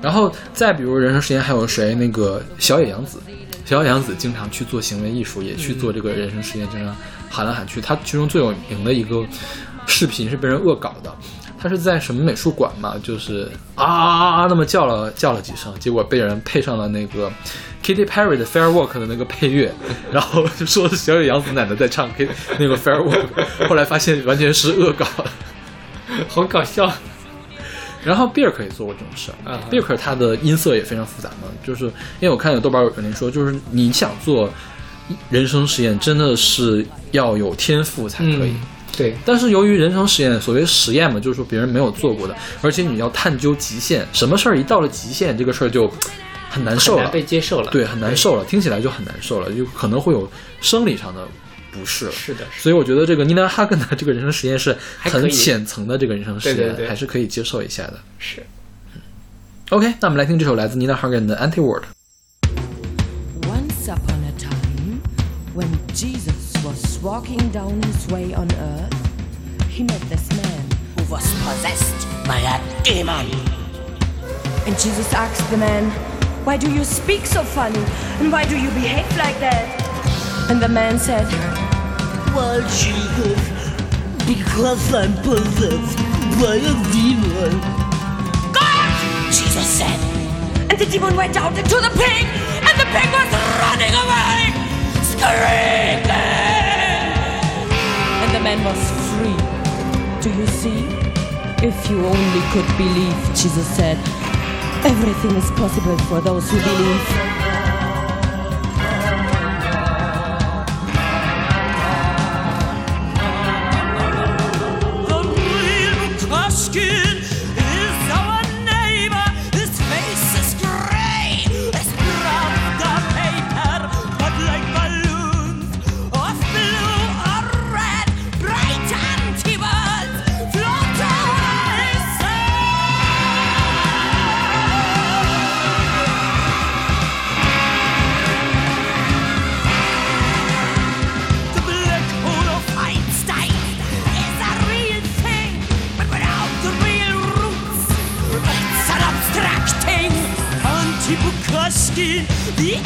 B: 然后再比如人生实验，还有谁？那个小野洋子，小野洋子经常去做行为艺术，也去做这个人生实验，经常喊来喊去。他其中最有名的一个视频是被人恶搞的，他是在什么美术馆嘛，就是啊啊啊啊那么叫了叫了几声，结果被人配上了那个 Katy Perry 的 Firework 的那个配乐，然后就说是小野洋子奶奶在唱 K 那个 Firework，后来发现完全是恶搞。
A: 好搞笑。
B: 然后 Birk 也做过这种事
A: 嗯
B: 儿，Birk 他的音色也非常复杂嘛，就是因为我看有豆瓣有人说，就是你想做人生实验，真的是要有天赋才可以。
A: 嗯，对，
B: 但是由于人生实验，所谓实验嘛，就是说别人没有做过的，而且你要探究极限，什么事儿一到了极限，这个事儿就很难受了
A: 被接受了。
B: 对，很难受了，听起来就很难受了，就可能会有生理上的不适。
A: 是的，是
B: 所以我觉得这个妮娜哈根的这个人生实验是很浅层的这个人生实验，
A: 对对对
B: 还是可以接受一下的。
A: 是。
B: OK，那我们来听这首来自妮娜哈根的《Anti World》。
E: Walking down his way on earth, he met this man.
F: who was possessed by a demon.
E: And Jesus asked the man, Why do you speak so funny? And why do you behave like that? And the man said,
F: Well, Jesus, because I'm possessed by a demon. God! Jesus said.
E: And the demon went out into the pig, and the pig was running away, screaming man was free. Do you see? If you only could believe, Jesus said, everything is possible for those who believe. Yeah!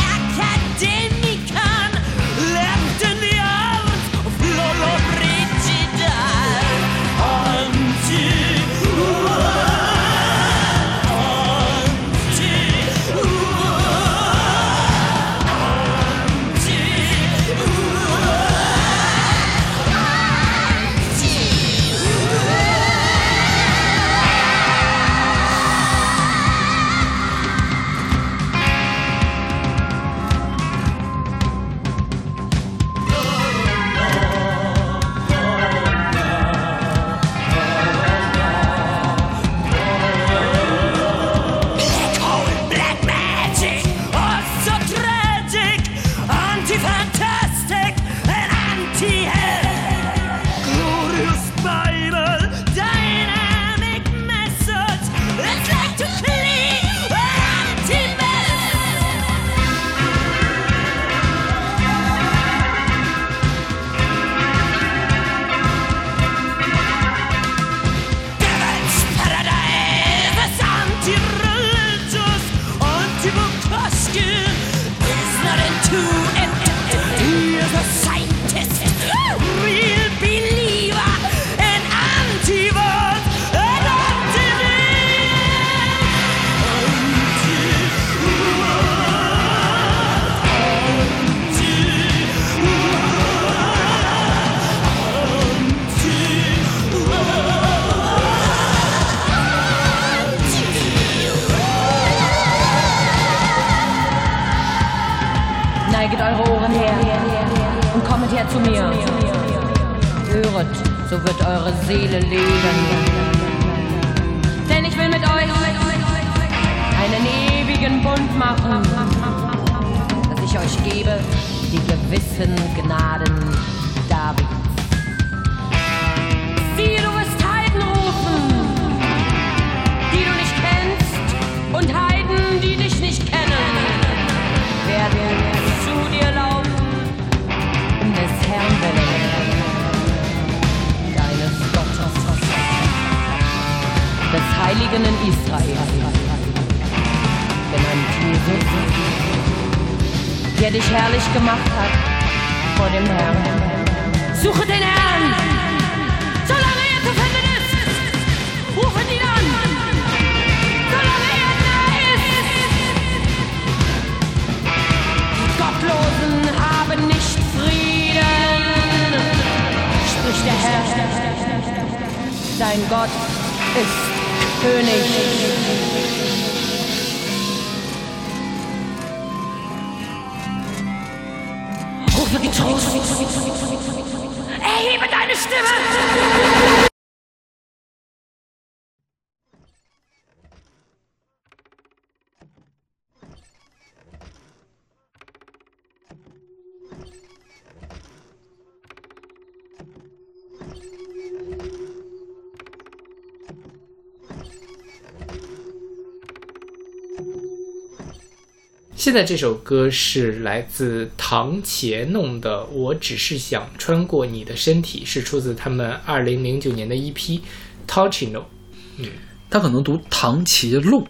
A: 现在这首歌是来自唐茄弄的，我只是想穿过你的身体，是出自他们二零零九年的 EP《Touching》。
B: 嗯，他可能读唐茄弄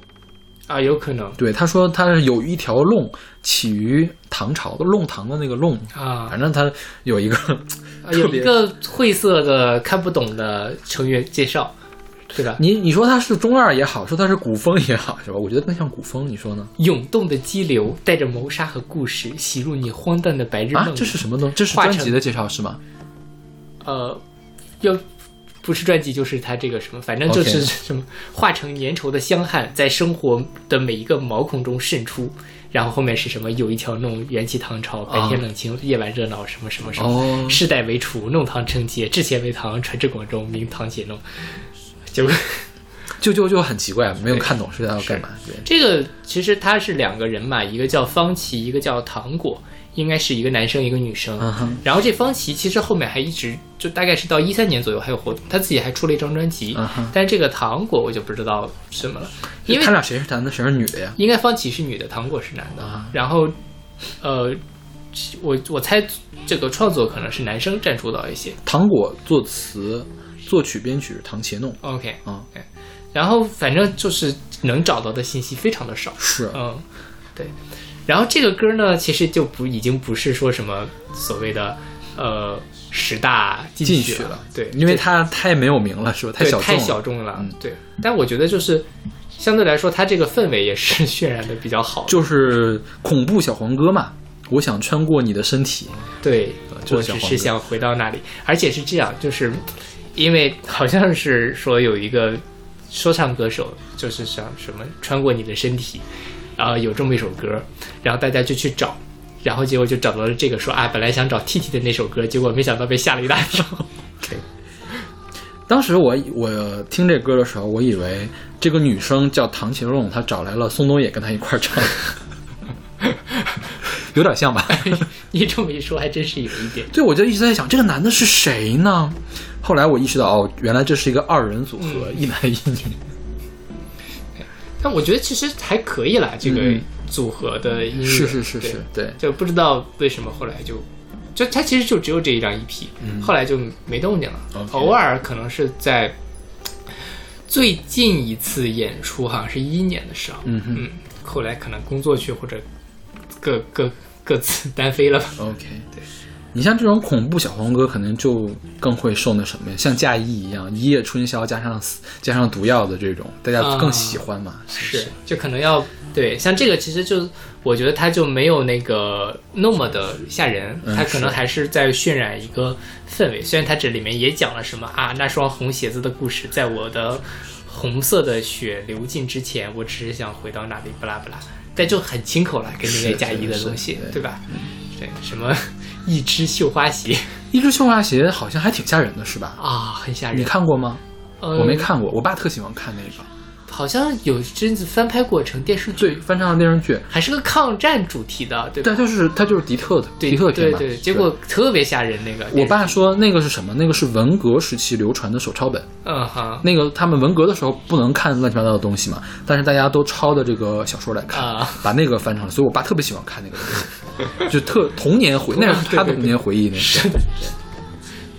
A: 啊，有可能。
B: 对，他说他是有一条弄起于唐朝的弄堂的那个弄
A: 啊，
B: 反正他有一个
A: 有一个晦涩的看不懂的成员介绍。是的。
B: 你你说它是中二也好说它是古风也好是吧？我觉得更像古风你说呢？
A: 涌动的激流带着谋杀和故事洗入你荒诞的白日梦。
B: 啊这是什么东西？这是专辑的介绍是吗？
A: 呃要不是专辑就是他这个什么反正就是 什么化成粘稠的香汗在生活的每一个毛孔中渗出。然后后面是什么？有一条弄元气唐朝白天冷清夜晚热闹什么什么什么世代为储弄堂承接制钱为唐传至广州明堂写弄。就
B: 就就就很奇怪，没有看懂是要干嘛。对，
A: 这个其实他是两个人嘛，一个叫方琦，一个叫糖果，应该是一个男生一个女生。
B: 嗯
A: 然后这方琦其实后面还一直就大概是到一三年左右还有活动，他自己还出了一张专辑。
B: 嗯
A: 但是这个糖果我就不知道什么了，因为
B: 他俩谁是男的，谁是女的呀？
A: 应该方琦是女的，糖果是男的。
B: 啊
A: 然后，呃，我我猜这个创作可能是男生占主导一些。
B: 糖果作词、作曲、编曲是唐茄弄。
A: OK，
B: 啊，
A: 然后反正就是能找到的信息非常的少。
B: 是
A: 嗯，对。然后这个歌呢，其实就不已经不是说什么所谓的呃十大进曲
B: 了，
A: 对，
B: 因为它太没有名了，是吧？
A: 太
B: 小众了。
A: 小众了，
B: 嗯
A: 对。但我觉得就是相对来说，它这个氛围也是渲染的比较好，
B: 就是恐怖小黄歌嘛。我想穿过你的身体，
A: 对，我只是想回到那里，而且是这样，就是因为好像是说有一个 说唱歌手，就是想什么穿过你的身体，然后有这么一首歌，然后大家就去找，然后结果就找到了这个，说啊，本来想找 T T 的那首歌，结果没想到被吓了一大跳。
B: 当时我我听这歌的时候，我以为这个女生叫唐茄弄，她找来了宋冬野跟她一块儿唱，有点像吧？
A: 你这么一说，还真是有一点。
B: 对，我就一直在想这个男的是谁呢？后来我意识到，哦，原来这是一个二人组合，
A: 嗯
B: 一男一女。
A: 但我觉得其实还可以啦，这个
B: 嗯
A: 组合的音乐
B: 是是是
A: 对
B: 是，对，
A: 就不知道为什么后来就，就他其实就只有这一张 EP，、后来就没动静了。偶尔可能是在最近一次演出，好像是一一年的时候，
B: 嗯哼
A: 嗯，后来可能工作去或者各各各自单飞了吧。
B: OK，对。你像这种恐怖小黄歌，可能就更会受那什么呀，像嫁衣一样，一夜春宵加上加上毒药的这种，大家更喜欢嘛？是
A: 就可能要对，像这个其实就我觉得它就没有那个那么的吓人，
B: 嗯
A: 它可能还是在渲染一个氛围。虽然它这里面也讲了什么啊，那双红鞋子的故事，在我的红色的血流尽之前，我只是想回到那里，不啦不啦，但就很清口了，跟那
B: 是
A: 个嫁衣的东西，
B: 对
A: 对吧？对，什么 一只绣花鞋
B: 一只绣花鞋好像还挺吓人的，是吧？
A: 啊，很吓人。
B: 你看过吗？
A: 呃
B: 我没，看过，我爸特喜欢看那个，
A: 好像有一阵子翻拍过成电视剧，
B: 对，翻唱的电视剧，
A: 还是个抗战主题的，对吧？
B: 对，就是他就是迪特的
A: 对
B: 迪特
A: 对对，结果特别吓人那个。
B: 我爸说那个是什么？那个是文革时期流传的手抄本。
A: 嗯哈
B: 那个他们文革的时候不能看乱七八糟的东西嘛，但是大家都抄的这个小说来看，
A: 啊
B: 把那个翻成了。所以我爸特别喜欢看那个 就特童年回，那是他的童年回忆。那是对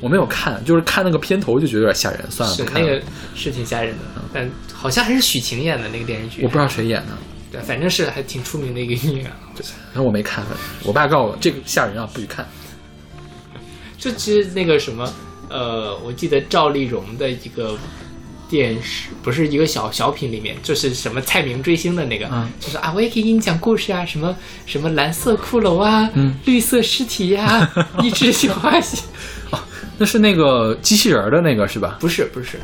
B: 我没有看，就是看那个片头就觉得有点吓人，算了。
A: 那个是挺吓人的，但好像还是许晴演的那个电视剧，
B: 我不知道谁演的，
A: 对，反正是还挺出名的一个音乐啊。
B: 然后我没看。我爸告诉我这个吓人啊，不许看。
A: 就其实那个什么，呃，我记得赵丽蓉的一个电视，不是一个小小品里面，就是什么蔡明追星的那个，
B: 嗯
A: 就是啊，我也可以给你讲故事啊，什么什么蓝色骷髅啊，
B: 嗯
A: 绿色尸体呀、一只小花鞋，
B: 那是那个机器人的那个是吧？
A: 不是不是，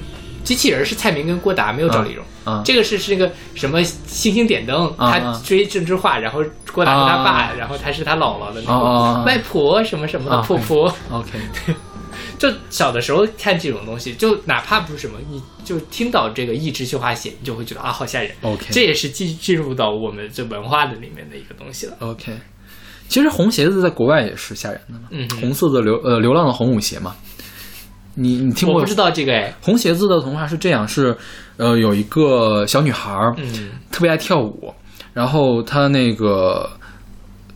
A: 机器人是蔡明跟郭达，没有赵丽蓉。
B: 啊，
A: 这个是是那个什么星星点灯，他追郑智化，然后郭达是他爸，
B: 啊
A: 然后他是他姥姥的那个外婆什么什么的
B: 啊
A: 婆婆。
B: OK，
A: 就小的时候看这种东西，就哪怕不是什么，你就听到这个一只绣花鞋，你就会觉得啊，好吓人。
B: OK
A: 这也是进进入到我们这文化的里面的一个东西了。
B: OK，其实红鞋子在国外也是吓人的嘛，
A: 嗯
B: 红色的流呃流浪的红舞鞋嘛。你你听过
A: 我不知道这个哎，
B: 红鞋子的童话是这样，是呃有一个小女孩儿
A: 嗯
B: 特别爱跳舞，然后她那个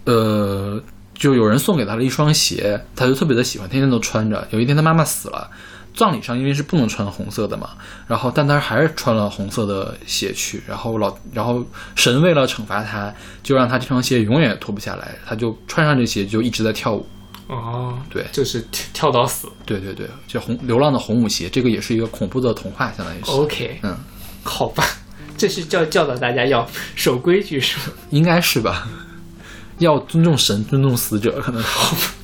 B: 呃就有人送给她了一双鞋，她就特别的喜欢，天天都穿着。有一天她妈妈死了。葬礼上因为是不能穿红色的嘛，然后但他还是穿了红色的鞋去，然后老然后神为了惩罚他，就让他这双鞋永远脱不下来，他就穿上这鞋就一直在跳舞。
A: 哦，
B: 对
A: 就是跳到死。
B: 对对对，就红流浪的红舞鞋，这个也是一个恐怖的童话，相当于是。
A: OK，
B: 嗯，
A: 好吧，这是教教导大家要守规矩是吗？
B: 应该是吧？要尊重神，尊重死者，可能是。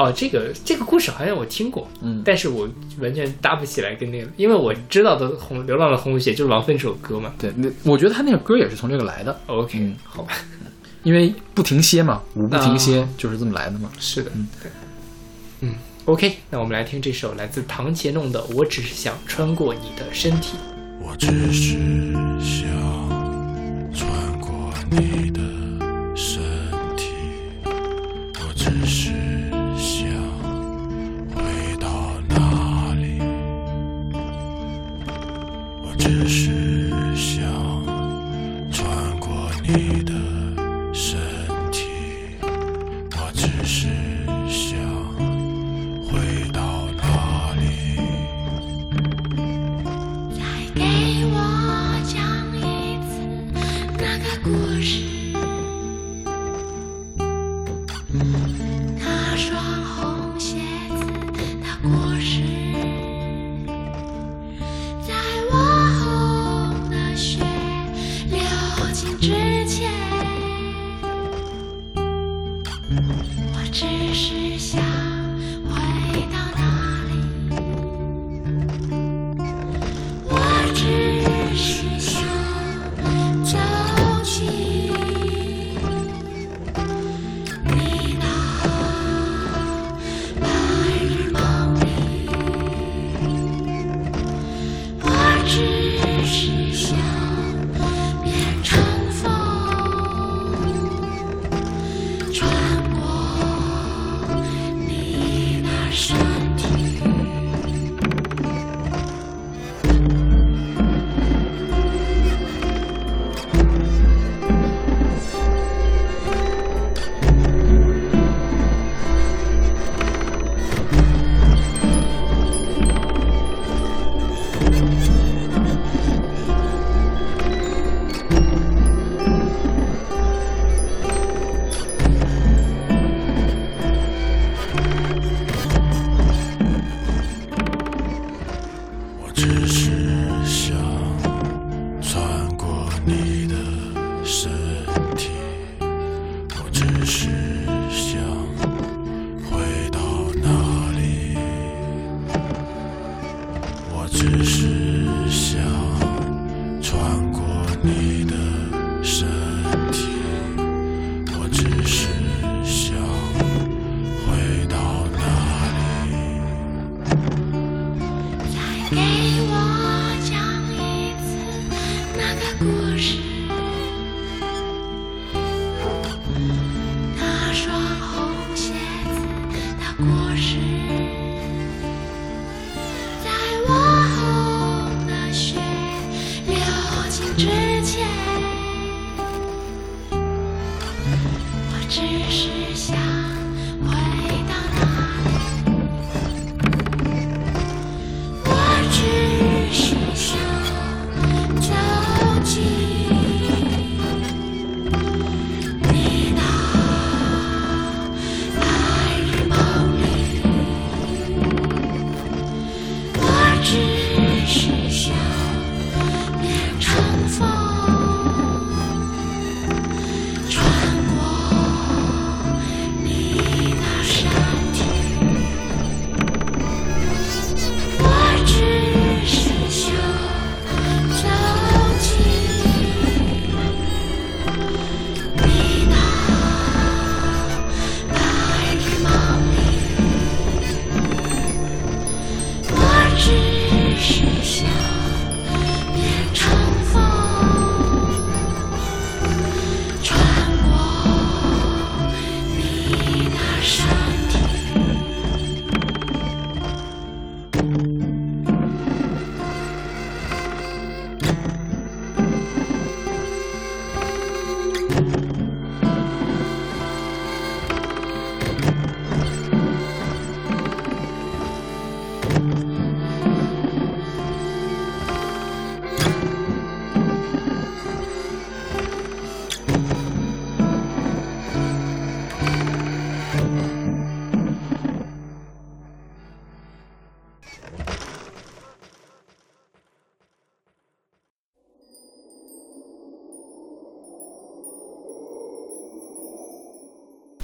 A: 哦，这个这个故事好像我听过，
B: 嗯
A: 但是我完全搭不起来跟那个，因为我知道的《红流浪的红舞鞋》就是王菲这首歌嘛。
B: 对，那我觉得他那个歌也是从这个来的
A: ，OK，、
B: 嗯
A: 好吧，
B: 因为不停歇嘛，舞不停歇、
A: 啊
B: 就是这么来的嘛。
A: 是的，对，嗯，OK，那我们来听这首来自唐杰弄的《我只是想穿过你的身体》。
D: 我只是想穿过你的身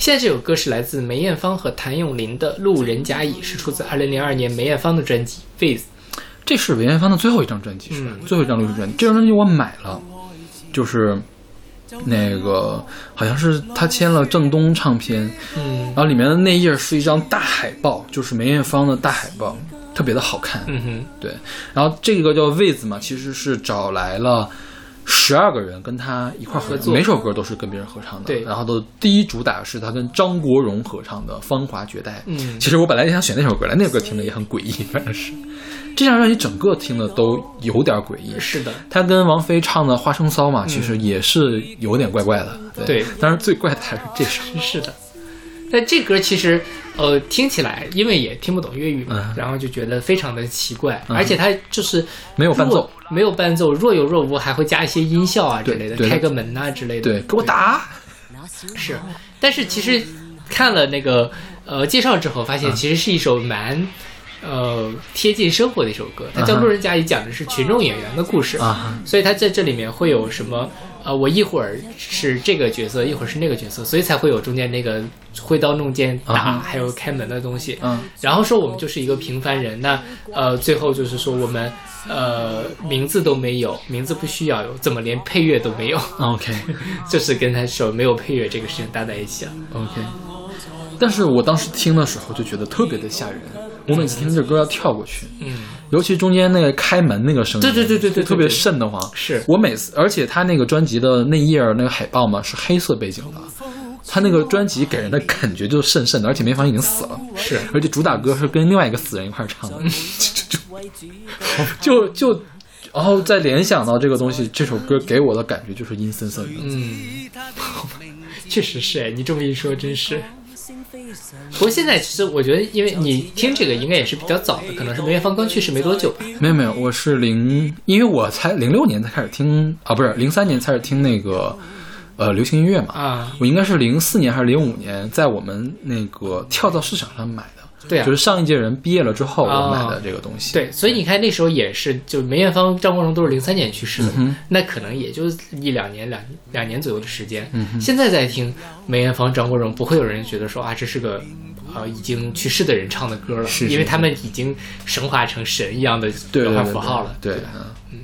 A: 现在这首歌是来自梅艳芳和谭咏麟的《路人甲乙》，是出自2002年梅艳芳的专辑《With》。
B: 这是梅艳芳的最后一张专辑，是吧？最后一张录制专辑，这张专辑我买了，就是那个好像是他签了正东唱片，
A: 嗯
B: 然后里面的内页是一张大海报，就是梅艳芳的大海报，特别的好看。
A: 嗯哼，
B: 对，然后这个叫 With 嘛，其实是找来了十二个人跟他一块儿合
A: 合作
B: 每首歌都是跟别人合唱的。
A: 对
B: 然后都第一主打是他跟张国荣合唱的《芳华绝代》。
A: 嗯
B: 其实我本来也想选那首歌来，那首歌听着也很诡异，反正是这张专辑整个听的都有点诡异。
A: 是的，
B: 他跟王菲唱的《花生骚》嘛，其实也是有点怪怪的。
A: 嗯对
B: 当然最怪的还是这首。
A: 是的。但这歌其实，呃，听起来因为也听不懂粤语嘛，
B: 嗯
A: 然后就觉得非常的奇怪，而且它就是
B: 没有伴奏，
A: 没有伴奏，若有若无，还会加一些音效啊之类的，开个门呐、之类的。
B: 对，给我打！
A: 是，但是其实看了那个呃介绍之后，发现其实是一首蛮。呃，贴近生活的一首歌，它叫《路人甲乙》，讲的是群众演员的故事所以它在这里面会有什么？呃，我一会儿是这个角色，一会儿是那个角色，所以才会有中间那个挥刀弄剑打，还有开门的东西。
B: 嗯，
A: 然后说我们就是一个平凡人，那呃，最后就是说我们呃名字都没有，名字不需要有，怎么连配乐都没有
B: ？OK
A: 就是跟他说没有配乐这个事情搭在一起了。
B: OK，但是我当时听的时候就觉得特别的吓人，我每次听这歌要跳过去，
A: 嗯，
B: 尤其中间那个开门那个声音，
A: 对对对对对
B: 特别瘆得慌。
A: 是
B: 我每次，而且他那个专辑的那页那个海报嘛是黑色背景的，他那个专辑给人的感觉就瘆瘆的，而且梅芳已经死了，
A: 是
B: 而且主打歌是跟另外一个死人一块儿唱的，就就就。然后再联想到这个东西，这首歌给我的感觉就是阴森森的。
A: 嗯，确实是哎，你这么一说，真是。不过现在其实我觉得，因为你听这个应该也是比较早的，可能是梅艳芳刚去世没多久吧。
B: 没有没有，我是零，因为我才零六年才开始听啊，不是零三年开始听那个呃流行音乐嘛。
A: 啊，
B: 我应该是零四年还是零五年，在我们那个跳蚤市场上买的。
A: 对啊
B: 就是上一届人毕业了之后我
A: 哦
B: 买的这个东西。
A: 对，所以你看那时候也是，就梅艳芳、张国荣都是零三年去世的，
B: 嗯
A: 那可能也就一两年、两两年左右的时间。
B: 嗯
A: 现在在听梅艳芳、张国荣，不会有人觉得说啊，这是个呃已经去世的人唱的歌了，
B: 是是
A: 因为他们已经升华成神一样的文化
B: 对对对
A: 符号了。
B: 对，
A: 吧
B: 嗯，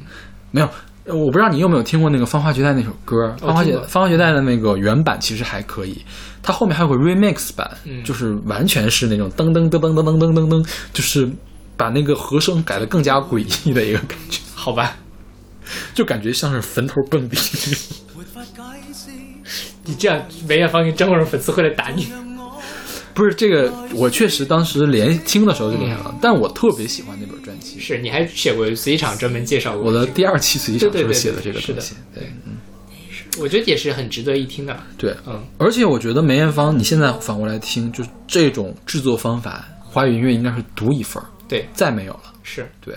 B: 没有。呃我不知道你有没有听过那个《芳华绝代》那首歌，《芳华绝芳华绝代》的那个原版其实还可以，它后面还有个 remix 版，
A: 嗯。
B: 就是完全是那种噔噔噔噔噔噔噔噔噔，就是把那个和声改得更加诡异的一个感觉，
A: 好吧，
B: 就感觉像是坟头蹦迪。
A: 你这样梅艳芳跟张国荣粉丝会来打你。
B: 不是这个，我确实当时连听的时候就联想到，但我特别喜欢那本
A: 是，你还写过随机场专门介绍过
B: 我的第二期随机场
A: 对对对
B: 时候写的这个东西，对，嗯，
A: 我觉得也是很值得一听的。
B: 对，
A: 嗯，
B: 而且我觉得梅艳芳，你现在反过来听，就这种制作方法，华语音乐应该是独一份儿，
A: 对，
B: 再没有了。
A: 是。
B: 对，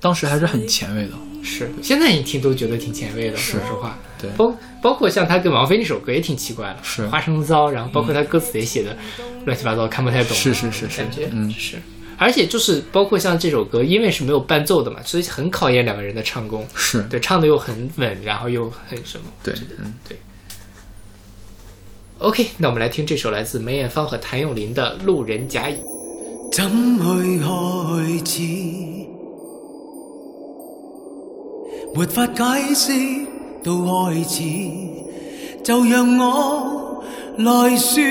B: 当时还是很前卫的。
A: 是，现在一听都觉得挺前卫的，说实话。
B: 对。
A: 包包括像他跟王菲那首歌也挺奇怪的，
B: 是
A: 花生糟，然后包括他歌词也写的乱七八糟，看不太懂，
B: 是是是是
A: 感觉
B: 嗯。
A: 是。而且就是包括像这首歌，因为是没有伴奏的嘛，所以很考验两个人的唱功。
B: 是，
A: 对，唱的又很稳，然后又很什么。
B: 对，嗯，对
A: OK，那我们来听这首来自梅艳芳和谭咏麟的《路人甲乙》。
F: 怎去开始？没法解释到开始，就让我来说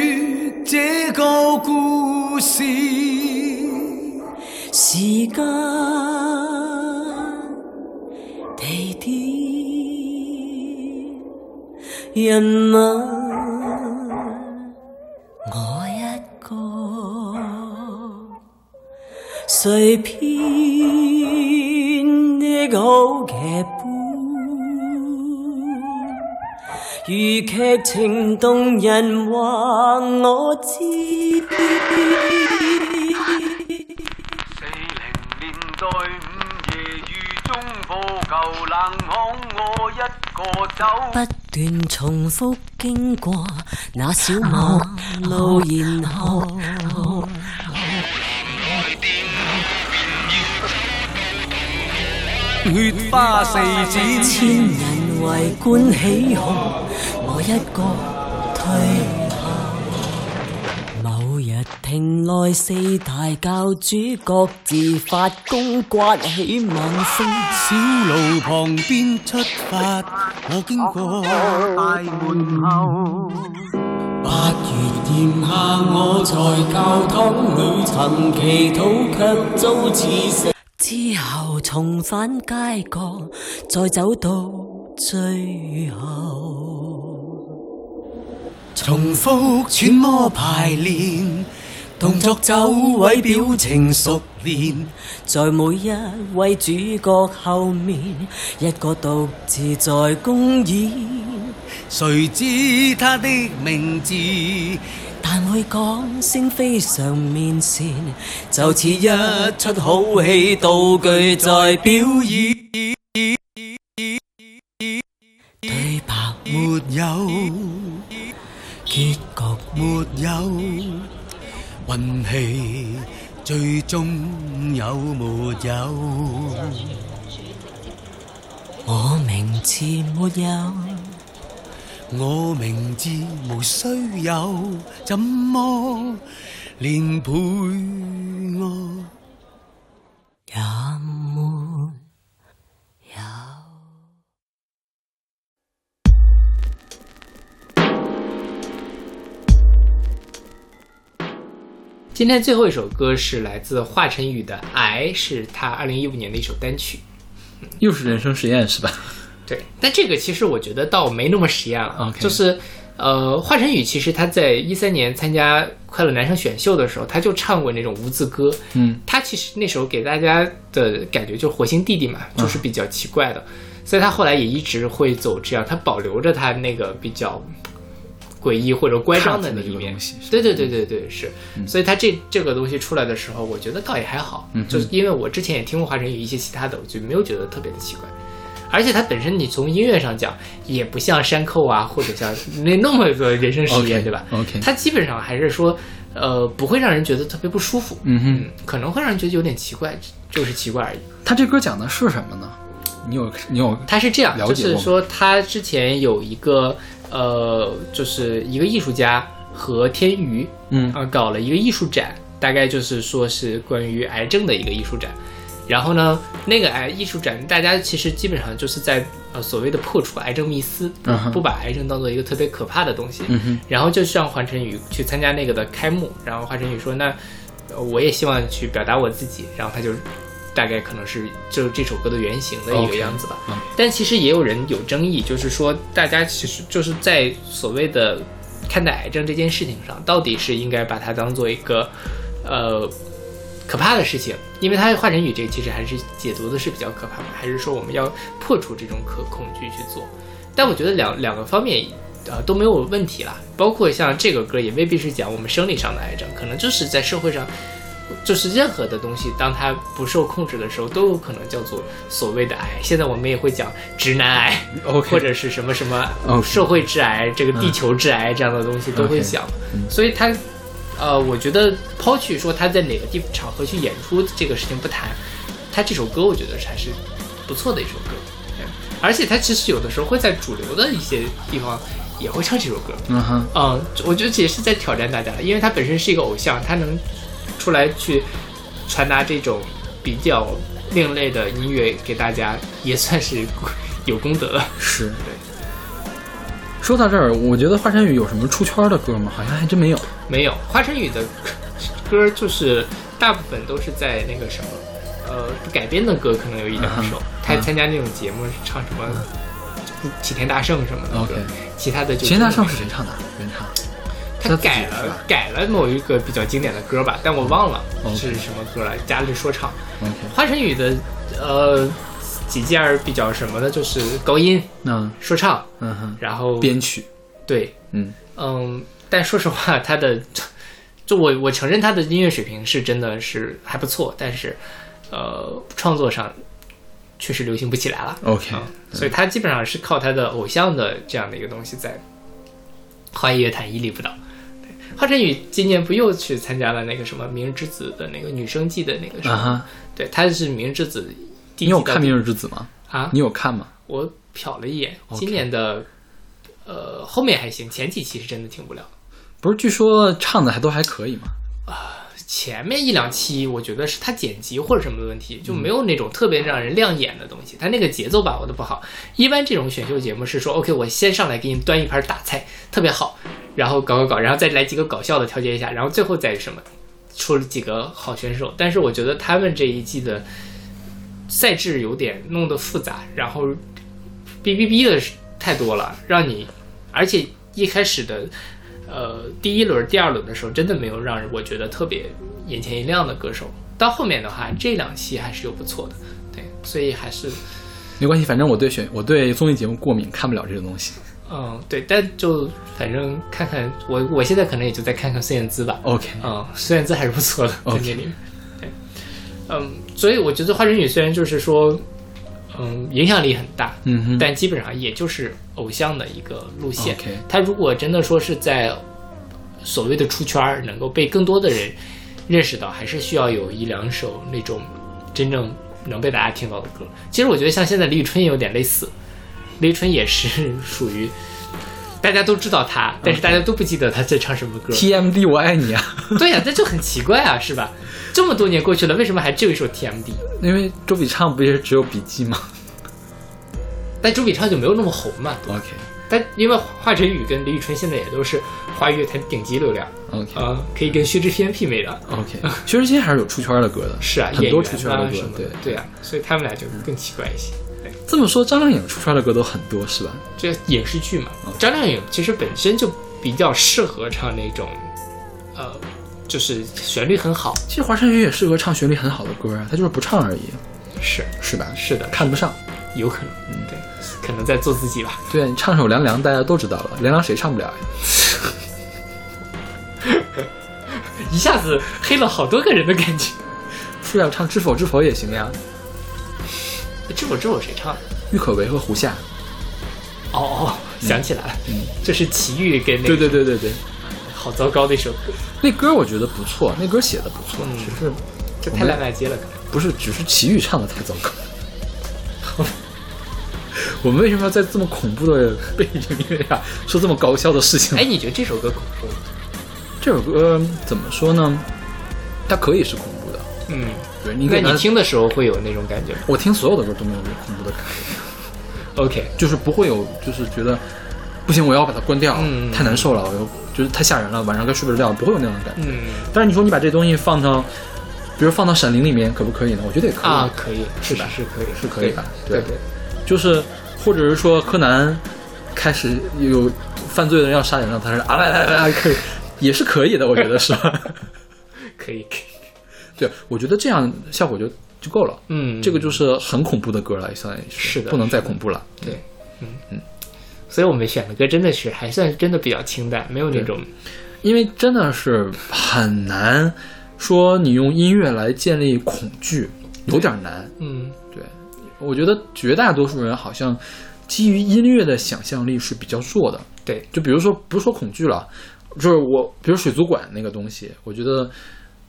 F: 这个故事。
C: 時間、地點、人物，我一個，碎片的好劇本。如劇情動人話我知。
G: 四零年代午夜雨中破舊冷巷，我一個走。
C: 不断重复经过那小馬路，然後
F: 血花四濺，
C: 千人围观起哄，我一个退庭內四大教主各自發功，刮起猛風。
G: 小路旁邊出發，我經過大門後。
C: 八月炎夏，我在教堂裏曾祈禱，卻遭刺死。之後重返街角，再走到最後。
G: 重複揣摩排練，动作走位表情熟练。
C: 在每一位主角后面，一個獨自在公演。
G: 誰知他的名字？
C: 但會講聲非常面善，就似一出好戲道具在表演。對白
G: 没有，
C: 結局
G: 沒有，運氣最終有沒有？
C: 我名字沒有，
G: 我名字無需有，怎麼連配我？
C: 也沒
A: 今天最后一首歌是来自华晨宇的《癌》，是他二零一五年的一首单曲。
B: 又是人生实验是吧？
A: 对，但这个其实我觉得倒没那么实验了。就是呃，华晨宇其实他在一三年参加《快乐男声》选秀的时候，他就唱过那种无字歌。
B: 嗯，
A: 他其实那时候给大家的感觉就是火星弟弟嘛，就是比较奇怪的，所以他后来也一直会走这样，他保留着他那个比较。诡异或者乖张的那一面。
B: 怕的那个东西，
A: 对对对对对是，所以他这这个东西出来的时候，我觉得倒也还好，就是因为我之前也听过华晨宇一些其他的，我就没有觉得特别的奇怪。而且他本身你从音乐上讲，也不像山寇啊，或者像那那么个人生实验对吧
B: ？OK
A: 它基本上还是说，呃，不会让人觉得特别不舒服，
B: 嗯哼，
A: 可能会让人觉得有点奇怪，就是奇怪而已。
B: 他这歌讲的是什么呢？你有你有
A: 他是这样，就是说他之前有一个呃，就是一个艺术家和天娱，
B: 嗯
A: 啊、搞了一个艺术展，大概就是说是关于癌症的一个艺术展。然后呢，那个癌艺术展，大家其实基本上就是在呃所谓的破除癌症迷思，不把癌症当做一个特别可怕的东西。
B: 嗯
A: 然后就是让华晨宇去参加那个的开幕，然后华晨宇说：“那呃我也希望去表达我自己。”然后他就大概可能是就是这首歌的原型的一个样子吧。
B: 嗯
A: 但其实也有人有争议，就是说大家其实就是在所谓的看待癌症这件事情上，到底是应该把它当做一个呃可怕的事情，因为它华晨宇这个其实还是解读的是比较可怕的，还是说我们要破除这种可恐惧去做？但我觉得两两个方面呃都没有问题啦，包括像这个歌也未必是讲我们生理上的癌症，可能就是在社会上。就是任何的东西，当它不受控制的时候，都有可能叫做所谓的癌。现在我们也会讲直男癌
B: OK
A: 或者是什么什么社会致癌、这个地球致癌这样的东西都会想。所以他，呃，我觉得抛去说他在哪个地场合去演出这个事情不谈，他这首歌我觉得是还是不错的一首歌。而且他其实有的时候会在主流的一些地方也会唱这首歌。
B: 嗯哼，
A: 嗯，我觉得这也是在挑战大家，因为他本身是一个偶像，他能出来去传达这种比较另类的音乐给大家，也算是有功德了。
B: 是。说到这儿，我觉得华晨宇有什么出圈的歌吗？好像还真没有。
A: 没有，华晨宇的歌就是大部分都是在那个什么，呃，改编的歌可能有一两首
B: 嗯，
A: 他参加那种节目唱什么《齐天大圣》什么的
B: OK
A: 其他的就
B: 齐天大圣是谁唱的？原唱。
A: 他改了改了某一个比较经典的歌吧，但我忘了是什么歌了，加了说唱。华晨宇的呃几件儿比较什么的，就是高音、
B: 嗯。
A: 说唱，
B: 嗯哼，
A: 然后
B: 编曲，
A: 对，
B: 嗯。
A: 嗯，但说实话，他的就我我承认他的音乐水平是真的是还不错，但是呃创作上确实流行不起来了。
B: ，OK，
A: 嗯，所以他基本上是靠他的偶像的这样的一个东西在华语乐坛屹立不倒。对，华晨宇今年不又去参加了那个什么《明日之子》的那个女生季的那个什么？
B: 啊，
A: 对，他是《明日之子》第一
B: 你有看《明日之子》吗？
A: 啊？
B: 你有看吗？
A: 我瞟了一眼，今年的呃后面还行，前几期是真的挺无聊。
B: 不是，据说唱的还都还可以嘛。
A: 前面一两期，我觉得是他剪辑或者什么的问题，就没有那种特别让人亮眼的东西，他那个节奏把握的不好。一般这种选秀节目是说，OK，我先上来给你端一盘大菜，特别好，然后搞搞搞，然后再来几个搞笑的调节一下，然后最后再什么，出了几个好选手。但是我觉得他们这一季的赛制有点弄得复杂，然后哔哔哔的太多了，让你，而且一开始的。呃，第一轮、第二轮的时候，真的没有让我觉得特别眼前一亮的歌手。到后面的话，这两期还是有不错的，对，所以还是，
B: 没关系，反正我对选我对综艺节目过敏，看不了这种东西。
A: 嗯，对，但就反正看看我，我现在可能也就再看看孙燕姿吧。
B: OK，
A: 嗯，孙燕姿还是不错的，在那里面。对，嗯，所以我觉得花生女虽然就是说，嗯，影响力很大，
B: 嗯哼，
A: 但基本上也就是偶像的一个路线。他如果真的说是在所谓的出圈儿，能够被更多的人认识到，还是需要有一两首那种真正能被大家听到的歌。其实我觉得像现在李宇春也有点类似，李宇春也是属于大家都知道他，但是大家都不记得他在唱什么歌。
B: TMD 我爱你啊，
A: 对呀、这就很奇怪啊，是吧？这么多年过去了，为什么还只有一首 TMD？
B: 因为周笔畅不也是只有笔记吗
A: 但周笔畅就没有那么红嘛。
B: ？OK
A: 但因为华晨宇跟李宇春现在也都是华语乐坛顶级流量
B: ，OK
A: 啊、可以跟薛之谦媲美的。
B: OK，薛之谦还是有出圈的歌的，
A: 是啊，
B: 很多出圈的歌对。
A: 对啊，所以他们俩就更奇怪一些。
B: 这么说，张靓颖出圈的歌都很多是吧？
A: 这影视剧嘛，
B: 嗯
A: 张靓颖其实本身就比较适合唱那种，呃，就是旋律很好，
B: 其实华晨宇也适合唱旋律很好的歌啊，他就是不唱而已，
A: 是
B: 是吧？
A: 是的，
B: 看不上。
A: 有可能，嗯，对，可能在做自己吧。
B: 对啊，你唱首《凉凉》，大家都知道了，《凉凉》谁唱不了呀？
A: 一下子黑了好多个人的感觉。
B: 是要，唱《知否知否》也行呀。
A: 知否知否谁唱的？
B: 郁可唯和胡夏。
A: 哦哦，想起来了，嗯，这是齐豫跟那
B: 对，对对对对，
A: 好糟糕的一首歌，
B: 那歌我觉得不错，那歌写的不错，
A: 嗯
B: 只是
A: 这太烂大街了。
B: 不是只是齐豫唱的太糟糕。我们为什么要在这么恐怖的背景音乐下说这么搞笑的事情？
A: 哎，你觉得这首歌恐怖吗？
B: 这首歌怎么说呢？它可以是恐怖的，
A: 嗯，
B: 对你
A: 听的时候会有那种感觉吗
B: 我听所有的歌都没有这种恐怖的感觉
A: ，？OK，
B: 就是不会有，就是觉得不行，我要把它关掉，
A: 嗯。
B: 太难受了，我又觉得太吓人了，晚上该睡不着觉，不会有那种感觉。
A: 嗯。
B: 但是你说你把这东西放到，比如放到《闪灵》里面，可不可以呢？我觉得也可以，
A: 啊，可以，
B: 是吧？
A: 是可以，
B: 是可以的
A: 对
B: 对。就是或者是说柯南开始有犯罪的人要杀人了，他说啊来来来来，可以，也是可以的，我觉得是吧？
A: 可以，可以，
B: 对，我觉得这样效果就就够了。
A: 嗯，
B: 这个就是很恐怖的歌了，相当于
A: 是的
B: 不能再恐怖了。
A: 对，嗯。嗯，所以我们选的歌真的是还算真的比较清淡，没有那种
B: 因为真的是很难说你用音乐来建立恐惧，有点难。
A: 嗯
B: 对，我觉得绝大多数人好像基于音乐的想象力是比较弱的。
A: 对，
B: 就比如说，不是说恐惧了，就是我，比如水族馆那个东西，我觉得，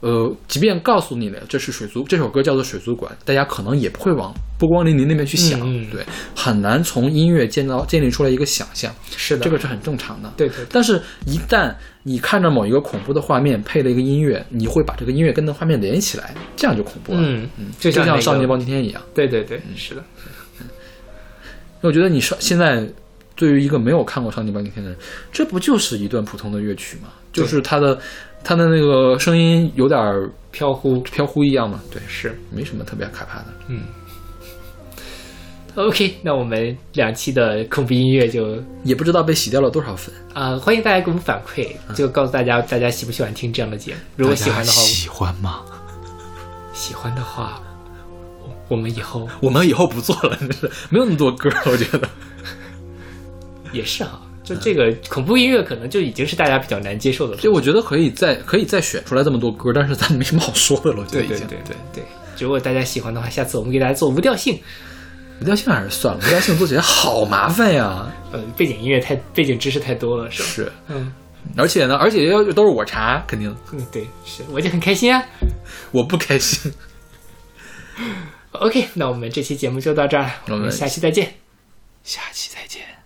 B: 呃，即便告诉你了这是水族，这首歌叫做水族馆，大家可能也不会往波光粼粼那边去想，
A: 嗯嗯
B: 对，很难从音乐建造建立出来一个想象，
A: 是的，
B: 这个是很正常的。
A: 对对对，
B: 但是，一旦你看着某一个恐怖的画面配了一个音乐，你会把这个音乐跟那画面连起来，这样就恐怖了。
A: 嗯
B: 嗯，就像《
A: 就像
B: 少年包青天》一样。
A: 对对对，是的，
B: 我觉得你说现在对于一个没有看过《少年包青天》的人，这不就是一段普通的乐曲吗？就是他的他的那个声音有点
A: 飘忽
B: 飘忽一样嘛，对，
A: 是。
B: 没什么特别可怕的。
A: 嗯，OK，那我们两期的恐怖音乐就
B: 也不知道被洗掉了多少粉。
A: 啊、欢迎大家给我们反馈，就告诉大家大家喜不喜欢听这样的节目。如果喜欢的话，
B: 喜欢吗？
A: 喜欢的话，我我们以后
B: 我们以后不做了，真是没有那么多歌，我觉得。
A: 也是哈，就这个恐怖音乐可能就已经是大家比较难接受的了。
B: 就我觉得可以再可以再选出来这么多歌，但是咱没什么好说的了，我觉得
A: 对对
B: 已经。
A: 对对对，如果大家喜欢的话，下次我们给大家做无调性，
B: 无调性还是算了，无调性做起来好麻烦呀。
A: 呃，背景音乐太背景知识太多了，是吧？
B: 是，
A: 嗯
B: 而且呢，而且要都是我查，肯定
A: 嗯，对，是，我就很开心啊。
B: 我不开心。
A: OK，那我们这期节目就到这儿，我
B: 我们
A: 们下期再见。
B: 下期再见。